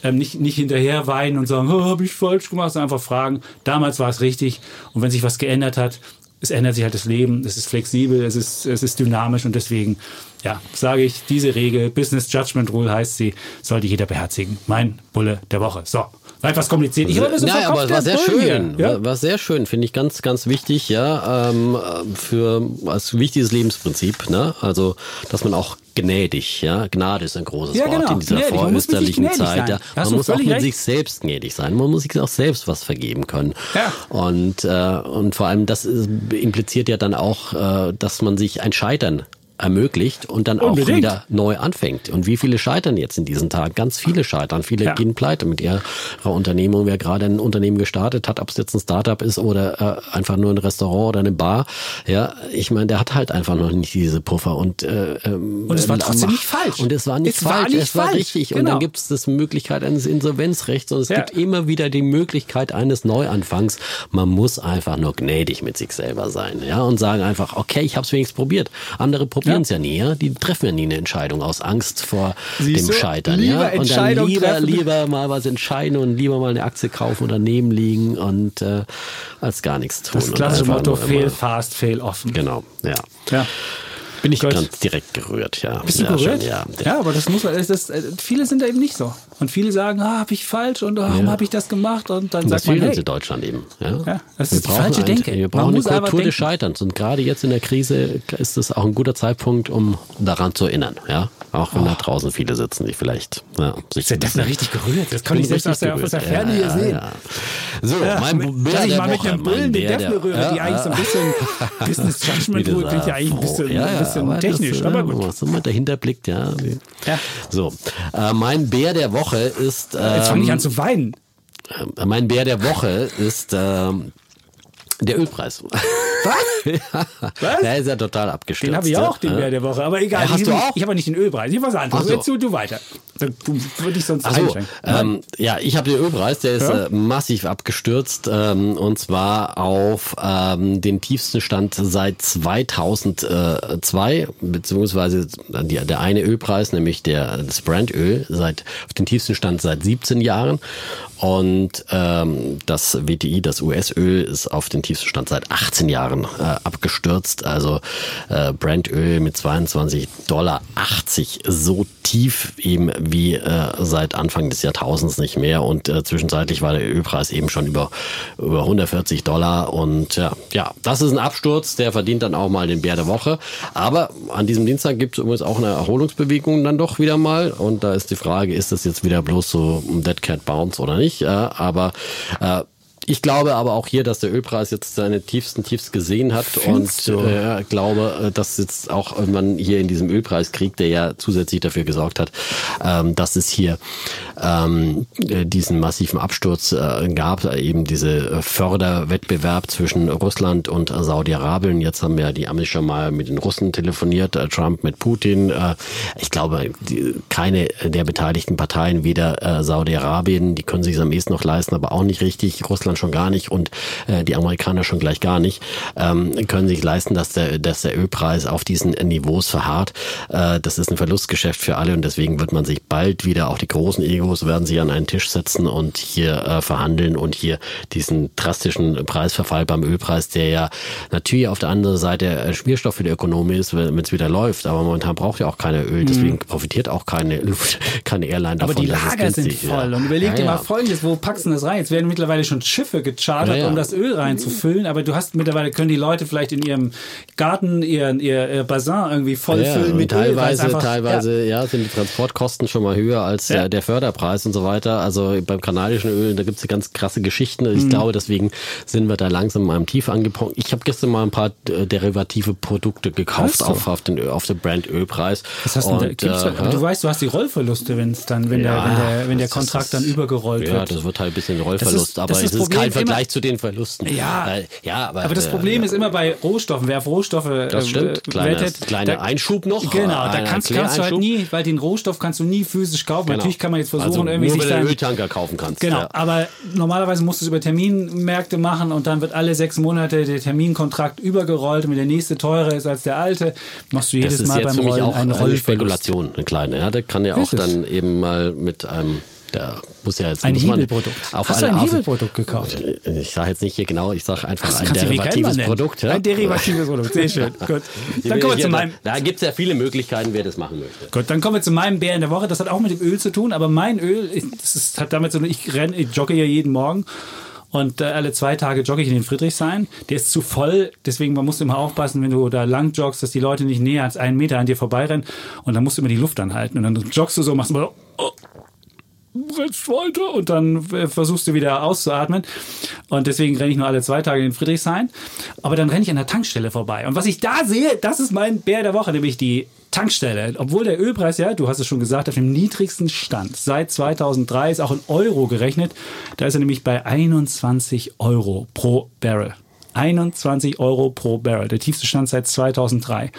ähm, nicht, nicht hinterher weinen und sagen, oh, habe ich falsch gemacht, sondern einfach fragen, damals war es richtig. Und wenn sich was geändert hat, es ändert sich halt das Leben, es ist flexibel, es ist, es ist dynamisch. Und deswegen, ja, sage ich, diese Regel, Business Judgment Rule heißt sie, sollte jeder beherzigen. Mein Bulle der Woche. So, War etwas kompliziert. Ich habe so ja, aber es war sehr schön. Ja? War, war, sehr schön, finde ich ganz, ganz wichtig, ja, ähm, für als wichtiges Lebensprinzip, ne? Also, dass man auch gnädig, ja, Gnade ist ein großes ja, Wort genau. in dieser gnädig. vorösterlichen Zeit. Ja. Man muss auch mit recht. sich selbst gnädig sein. Man muss sich auch selbst was vergeben können. Ja. Und äh, und vor allem das impliziert ja dann auch, äh, dass man sich ein Scheitern ermöglicht und dann Unbedingt. auch wieder neu anfängt. Und wie viele scheitern jetzt in diesen Tagen? Ganz viele scheitern. Viele ja. gehen pleite mit ihrer Unternehmung. Wer gerade ein Unternehmen gestartet hat, ob es jetzt ein Startup ist oder äh, einfach nur ein Restaurant oder eine Bar, ja, ich meine, der hat halt einfach noch nicht diese Puffer. Und, äh, ähm, und es war trotzdem nicht falsch. Und es war nicht es falsch, war nicht es war richtig. Genau. Und dann genau. gibt es das Möglichkeit eines Insolvenzrechts und es ja. gibt immer wieder die Möglichkeit eines Neuanfangs. Man muss einfach nur gnädig mit sich selber sein, ja, und sagen einfach, okay, ich habe es wenigstens probiert. Andere probieren probieren es ja. ja. nie, ja? Die treffen ja nie eine Entscheidung aus Angst vor Siehst dem du? Scheitern. Lieber ja? Und dann lieber, lieber mal was entscheiden und lieber mal eine Aktie kaufen oder neben liegen und äh, als gar nichts tun. Das klassische Motto, fail fast, fail offen. Genau, ja. ja. Bin ich Gut. ganz direkt gerührt, ja. Bist du ja, gerührt? Schon, ja. ja, aber das muss man, das, das, viele sind da eben nicht so. Und viele sagen, ah, habe ich falsch und warum ja. habe ich das gemacht? Und dann und sagt man, hey. in Deutschland eben. Ja, ja das ist die falsche Denke. Wir brauchen eine Kultur des Scheiterns. Und gerade jetzt in der Krise ist es auch ein guter Zeitpunkt, um daran zu erinnern. Ja, auch wenn oh. da draußen viele sitzen, die vielleicht ja, sich das ist ja richtig gerührt. Das kann ich selbst aus der, aus der Ferne hier sehen. So, mein Bär ich mal mit einem Bullen den Defner rühre, die eigentlich so ein bisschen Business Judgment Rule klingt ja eigentlich ein bisschen, ein bisschen technisch. aber gut. Was immer dahinter blickt, ja. So, äh, mein Bär der Woche ist. Ähm, Jetzt fange ich an zu weinen. Äh, mein Bär der Woche ist ähm, der Ölpreis. Was? ja. Was? Der ist ja total abgestürzt. Den habe ich auch, den Bär der Woche. Aber egal. Ja, hast ich, du auch? Ich habe nicht den Ölpreis. Ich was anderes. So. Jetzt du, du weiter. Würde ich sonst Ach so, ähm, Ja, ich habe den Ölpreis. Der ist ja? äh, massiv abgestürzt. Ähm, und zwar auf ähm, den tiefsten Stand seit 2002. Beziehungsweise die, der eine Ölpreis, nämlich der, das Brandöl, seit, auf den tiefsten Stand seit 17 Jahren. Und ähm, das WTI, das US-Öl, ist auf den tiefsten Stand seit 18 Jahren äh, abgestürzt. Also äh, Brandöl mit 22,80 Dollar so tief eben wie äh, seit Anfang des Jahrtausends nicht mehr. Und äh, zwischenzeitlich war der Ölpreis eben schon über, über 140 Dollar. Und ja, ja, das ist ein Absturz, der verdient dann auch mal den Bär der Woche. Aber an diesem Dienstag gibt es übrigens auch eine Erholungsbewegung dann doch wieder mal. Und da ist die Frage, ist das jetzt wieder bloß so ein Dead Cat Bounce oder nicht? ja, aber äh, ich glaube aber auch hier, dass der Ölpreis jetzt seine tiefsten Tiefs gesehen hat Findest und äh, glaube, äh, dass jetzt auch man hier in diesem Ölpreiskrieg, der ja zusätzlich dafür gesorgt hat, ähm, dass es hier ähm, äh, diesen massiven Absturz äh, gab, eben diese Förderwettbewerb zwischen Russland und Saudi-Arabien. Jetzt haben ja die Amis schon mal mit den Russen telefoniert, äh, Trump mit Putin. Äh, ich glaube, die, keine der beteiligten Parteien, weder äh, Saudi-Arabien, die können sich es am ehesten noch leisten, aber auch nicht richtig. Russland schon gar nicht und äh, die Amerikaner schon gleich gar nicht, ähm, können sich leisten, dass der, dass der Ölpreis auf diesen Niveaus verharrt. Äh, das ist ein Verlustgeschäft für alle und deswegen wird man sich bald wieder, auch die großen Egos werden sich an einen Tisch setzen und hier äh, verhandeln und hier diesen drastischen Preisverfall beim Ölpreis, der ja natürlich auf der anderen Seite Schmierstoff für die Ökonomie ist, wenn es wieder läuft. Aber momentan braucht ja auch keine Öl, deswegen mhm. profitiert auch keine, keine Airline davon. Aber die Lager sind voll. Und überleg ja, dir mal folgendes, wo packst du das rein? Jetzt werden mittlerweile schon Schiffe Schiffe gechartert, ja, ja. um das Öl reinzufüllen, aber du hast mittlerweile können die Leute vielleicht in ihrem Garten ihren ihr, ihr Bassin irgendwie vollfüllen ja, mit teilweise, Öl. Einfach, teilweise, ja. sind die Transportkosten schon mal höher als der, der, Förderpreis und so weiter. Also beim kanadischen Öl, da gibt es ganz krasse Geschichten. Ich mhm. glaube, deswegen sind wir da langsam mal im Tief angekommen. Ich habe gestern mal ein paar äh, derivative Produkte gekauft auf, auf den auf den Brand Ölpreis. Was hast und, da, äh, aber du weißt, du hast die Rollverluste, wenn es dann, wenn der, wenn der, wenn der Kontrakt ist, dann übergerollt wird. Ja, das wird halt ein bisschen Rollverlust, ist, aber es ist kein Vergleich immer, zu den Verlusten. Ja, ja aber, aber das Problem äh, ist immer bei Rohstoffen. Wer auf Rohstoffe äh, das stimmt. Kleiner, wettet, kleiner da, Einschub noch. Genau, da kannst, kannst, du halt nie, weil den Rohstoff kannst du nie physisch kaufen. Genau. Natürlich kann man jetzt versuchen, also irgendwie nur, sich du Öltanker kaufen kannst. Genau, ja. aber normalerweise musst du es über Terminmärkte machen und dann wird alle sechs Monate der Terminkontrakt übergerollt und wenn der nächste teurer ist als der alte, machst du jedes Mal beim Rollen auch einen Rollverlust. Spekulation, eine kleine. Ja, der kann ja auch dann eben mal mit einem Der muss ja jetzt Ein Hebelprodukt. Auf Hast du ein Hebelprodukt gekauft? Ich sage jetzt nicht hier genau, ich sage einfach Das ein du derivatives. Produkt. Ja? Ein derivatives Produkt, sehr schön. Gut. Dann kommen wir zu meinem, Da gibt es ja viele Möglichkeiten, wer das machen möchte. Gut, dann kommen wir zu meinem Bär in der Woche. Das hat auch mit dem Öl zu tun, aber mein Öl, das ist, hat damit so, ich renne, ich jogge ja jeden Morgen und äh, alle zwei Tage jogge ich in den Friedrichshain. Der ist zu voll, deswegen man muss immer aufpassen, wenn du da lang joggst, dass die Leute nicht näher als einen Meter an dir vorbeirennen und dann musst du immer die Luft anhalten und dann joggst du so, machst mal so, oh, rennst weiter und dann äh, versuchst du wieder auszuatmen. Und deswegen renne ich nur alle zwei Tage in Friedrichshain. Aber dann renne ich an der Tankstelle vorbei. Und was ich da sehe, das ist mein Bär der Woche, nämlich die Tankstelle. Obwohl der Ölpreis, ja, du hast es schon gesagt, auf dem niedrigsten Stand seit 2003 ist auch in Euro gerechnet. Da ist er nämlich bei 21 Euro pro Barrel. 21 Euro pro Barrel. Der tiefste Stand seit 2003.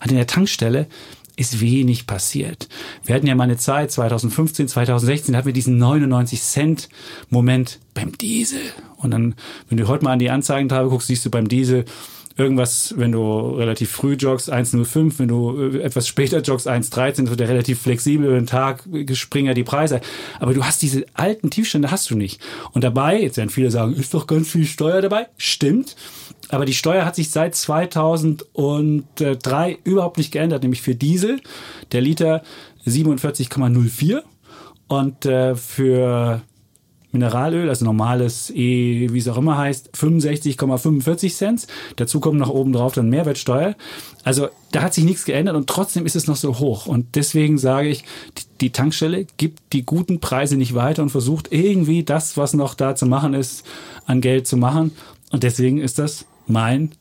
An der Tankstelle ist wenig passiert. Wir hatten ja mal eine Zeit, 2015, 2016, da hatten wir diesen 99 Cent Moment beim Diesel. Und dann, wenn du heute mal an die Anzeigentafel guckst, siehst du beim Diesel irgendwas, wenn du relativ früh joggst, 1,05, wenn du äh, etwas später joggst, 1,13, wird der relativ flexibel über den Tag, äh, springen ja die Preise. Aber du hast diese alten Tiefstände, hast du nicht. Und dabei, jetzt werden viele sagen, ist doch ganz viel Steuer dabei. Stimmt. Aber die Steuer hat sich seit 2003 überhaupt nicht geändert, nämlich für Diesel der Liter 47,04 und äh, für Mineralöl, also normales E, wie es auch immer heißt, 65,45 Cent. Dazu kommt noch oben drauf dann Mehrwertsteuer. Also da hat sich nichts geändert und trotzdem ist es noch so hoch. Und deswegen sage ich, die Tankstelle gibt die guten Preise nicht weiter und versucht irgendwie das, was noch da zu machen ist, an Geld zu machen. Und deswegen ist das mein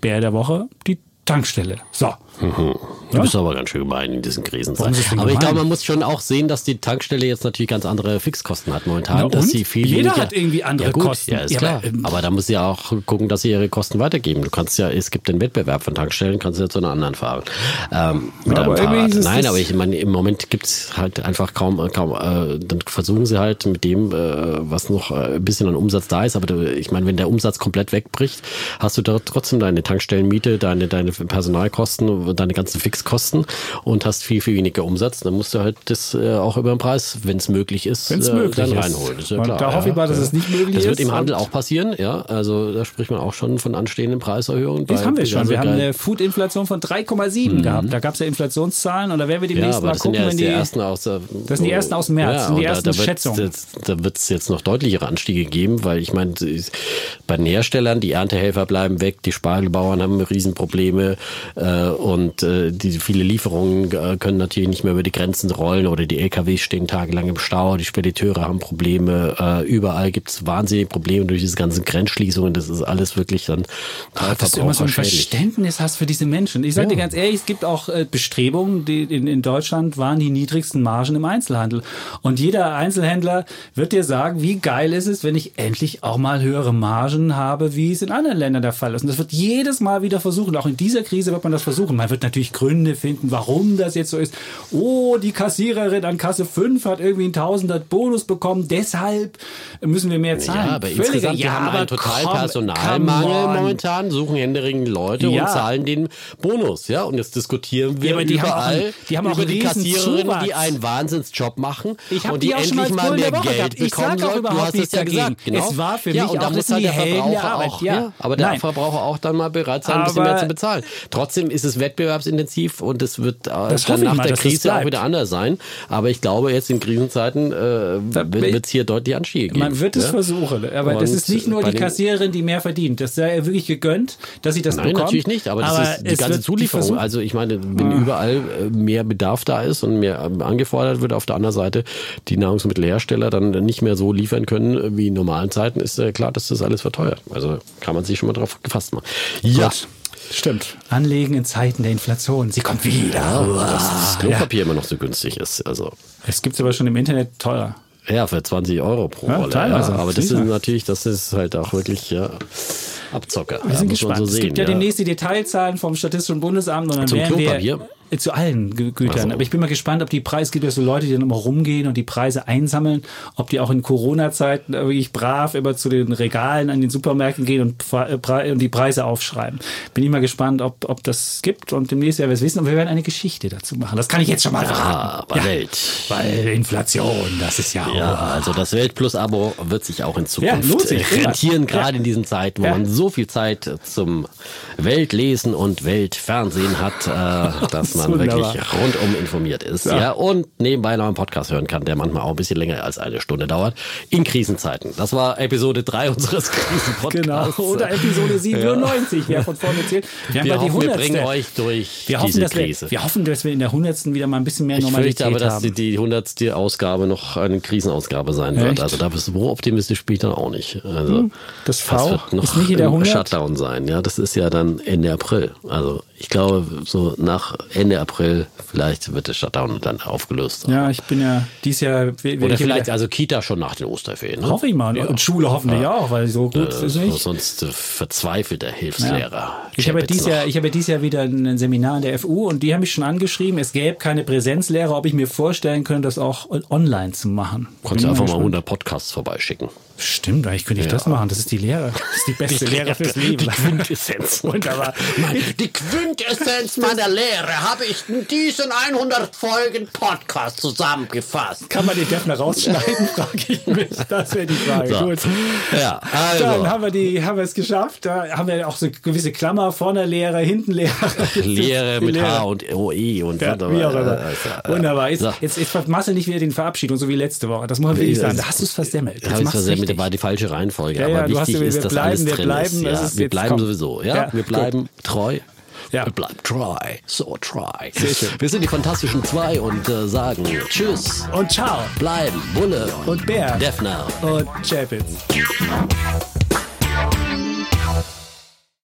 Bär der Woche, die Tankstelle. So. Du bist aber ganz schön gemein in diesen denn Aber ich gemein? glaube, man muss schon auch sehen, dass die Tankstelle jetzt natürlich ganz andere Fixkosten hat momentan. Dass sie viel Jeder weniger, hat irgendwie andere ja, gut, Kosten. Ja, ist Ja, klar. aber, ähm, Aber, da muss sie ja auch gucken, dass sie ihre Kosten weitergeben. Du kannst ja, es gibt den Wettbewerb von Tankstellen, kannst du ja zu einer anderen fahren. Ähm, mit einem aber irgendwie Fahrrad. es Nein, aber ich meine, im Moment gibt's halt einfach kaum, kaum äh, dann versuchen sie halt mit dem, äh, was noch äh, ein bisschen an Umsatz da ist. Aber du, ich meine, wenn der Umsatz komplett wegbricht, hast du dort trotzdem deine Tankstellenmiete, deine, deine Personalkosten, deine ganzen Fixkosten und hast viel, viel weniger Umsatz. Dann musst du halt das äh, auch über den Preis, wenn es möglich ist, Wenn's äh, möglich dann ist. reinholen. Ist ja klar, da hoffe ich mal, dass es nicht möglich das wird ist im Handel auch passieren, ja. Also da spricht man auch schon von anstehenden Preiserhöhungen. Das haben wir schon. Wir haben eine Food-Inflation von 3,7 gehabt. Da gab es ja Inflationszahlen und da werden wir ja, demnächst aber mal gucken, ja wenn die ersten aus der, Das sind die ersten aus dem März, sind die ersten da, da Schätzungen. Jetzt, da wird es jetzt noch deutlichere Anstiege geben, weil ich meine, bei den Herstellern, die Erntehelfer bleiben weg, die Spargelbauern haben Riesenprobleme äh, und äh, die viele Lieferungen äh, können natürlich nicht mehr über die Grenzen rollen oder die LKWs stehen tagelang im Stau, die Spediteure haben Probleme, äh, überall gibt es wahnsinnige Probleme durch diese ganzen Grenzschließungen, das ist alles wirklich dann dass du immer so ein. Verständnis hast für diese Menschen. Ich sage dir ganz ehrlich, es gibt auch äh, Bestrebungen, die in, in Deutschland waren die niedrigsten Margen im Einzelhandel. Und jeder Einzelhändler wird dir sagen, wie geil ist es, wenn ich endlich auch mal höhere Margen habe, wie es in anderen Ländern der Fall ist. Und das wird jedes Mal wieder versuchen. Auch in dieser Krise wird man das versuchen. Man wird natürlich Gründe finden, warum das jetzt so ist. Oh, die Kassiererin an Kasse 5 hat irgendwie einen Tausender Bonus bekommen, deshalb müssen wir mehr zahlen. Ja, aber Völliger- insgesamt, wir haben aber einen totalen komm, Personalmangel momentan, suchen händeringend Leute Ja. und zahlen den Bonus, ja. Und jetzt diskutieren wir Ja, die haben auch überall einen- die haben über die Kassiererinnen, Zuwachs. die einen Wahnsinnsjob machen und die die endlich mal mehr Geld. Ich bekommen überhaupt du hast es ja dagegen. gesagt, genau. Es war für ja, mich und da auch, das muss halt die der Verbraucher auch, ja. aber der Nein. Verbraucher auch dann mal bereit sein, ein bisschen mehr zu bezahlen. Trotzdem ist es wettbewerbsintensiv und es wird äh, Das dann nach mal, der das Krise auch wieder anders sein. Aber ich glaube, jetzt in Krisenzeiten äh, wird es hier deutlich Anstiege geben. Man wird es ja? versuchen, aber das Und ist nicht nur die Kassiererin, die mehr verdient. Das sei ihr wirklich gegönnt, dass sie das Nein, bekommt. natürlich nicht, aber das ist die ganze die Zulieferung. Versuch- also ich meine, wenn überall äh, mehr Bedarf da ist und mehr ähm, angefordert wird, auf der anderen Seite die Nahrungsmittelhersteller dann nicht mehr so liefern können äh, wie in normalen Zeiten, ist klar, dass das alles verteuert. Also kann man sich schon mal drauf gefasst machen. Ja. Gut. Stimmt. Anlegen in Zeiten der Inflation. Sie kommt wieder. Dass das ja. Klopapier immer noch so günstig ist. Also Es gibt aber schon im Internet teurer. ja, für 20 Euro pro Ja, Rolle. teilweise. Ja. Aber das ist natürlich, das ist halt auch wirklich ja, Abzocker. Wir ja, sind gespannt. so es sehen. gibt ja, ja. demnächst die Detailzahlen vom Statistischen Bundesamt und dann Zum werden wir Klopapier? Zu allen Gü Gütern. Also. Aber ich bin mal gespannt, ob die Preise, es gibt ja so Leute, die dann immer rumgehen und die Preise einsammeln, ob die auch in Corona-Zeiten wirklich brav immer zu den Regalen an den Supermärkten gehen und, Pre- und die Preise aufschreiben. Bin ich mal gespannt, ob, ob das gibt und demnächst werden wir es wissen und wir werden eine Geschichte dazu machen. Das kann ich jetzt schon mal verraten. Bei Welt. Weil Inflation, das ist ja, Ja, also das Welt Plus Abo wird sich auch in Zukunft äh, immer. rentieren, gerade Ja. in diesen Zeiten, wo Ja. man so viel Zeit zum Weltlesen und Weltfernsehen hat, äh, dass man Wunderbar. wirklich rundum informiert ist. Ja. und nebenbei noch einen Podcast hören kann, der manchmal auch ein bisschen länger als eine Stunde dauert, in Krisenzeiten. Das war Episode 3 unseres Genau, Krisenpodcasts. oder Episode 97, wer von vorne zählt. Wir, haben Wir hoffen, wir 100. bringen euch durch wir hoffen, diese dass wir, Krise. wir hoffen, dass wir in der 100. wieder mal ein bisschen mehr Ich Normalität fürchte aber, dass die, haben. die 100. Ausgabe noch eine Krisenausgabe sein wird. Echt? Also da bist du so optimistisch bin ich dann auch nicht. Also Das V das wird noch ist nicht in der im 100? Shutdown sein. Ja, das ist ja dann Ende April. Also ich glaube, so nach Ende April vielleicht wird der Shutdown dann aufgelöst. Ja, ich bin ja dieses Jahr. Oder ich ja vielleicht also Kita schon nach den Osterferien. Ne? hoffe ich mal. Und, und Schule hoffentlich auch, weil so gut Äh, ist nicht. sonst äh, verzweifelt der Hilfslehrer. Ich habe, ja dieses. Jahr, ich habe ja dieses Jahr wieder ein Seminar in der FU und die haben mich schon angeschrieben, es gäbe keine Präsenzlehre, ob ich mir vorstellen könnte, das auch online zu machen. Kannst du einfach mal gespannt. 100 Podcasts vorbeischicken. Stimmt, eigentlich könnte ich das machen. Das ist die Lehre. Das ist die beste Lehre fürs Leben. Die Quintessenz. Wunderbar. Die Quintessenz meiner Lehre habe ich in diesen 100 Folgen Podcast zusammengefasst. Kann man den Defner rausschneiden, frage ich mich. Das wäre die Frage. So. Gut. Ja, Dann also. haben wir, die, haben wir es geschafft. Da haben wir auch so gewisse Klammer, vorne Lehre, hinten Lehre. Lehre Die mit Lehre. H und OE und Ja, was wie auch immer. äh, äh, Wunderbar. Jetzt, So. jetzt, jetzt vermassel nicht wieder den Verabschiedung, so wie letzte Woche. Das muss man wirklich sagen. Da hast du es versemmelt. Jetzt Habe ich mach's versemmelt, richtig. war die falsche Reihenfolge. Ja, ja, aber hast wichtig ja- ist, wir dass bleiben, alles drin bleiben, ist. Ja, ist wir bleiben komm. sowieso. Ja, wir gut. bleiben treu. Ja. Wir bleiben try, so try. Wir sind die Fantastischen Zwei und äh, sagen Tschüss, Und ciao. bleiben, Bulle Und Bär. Defner. Und Chapitz.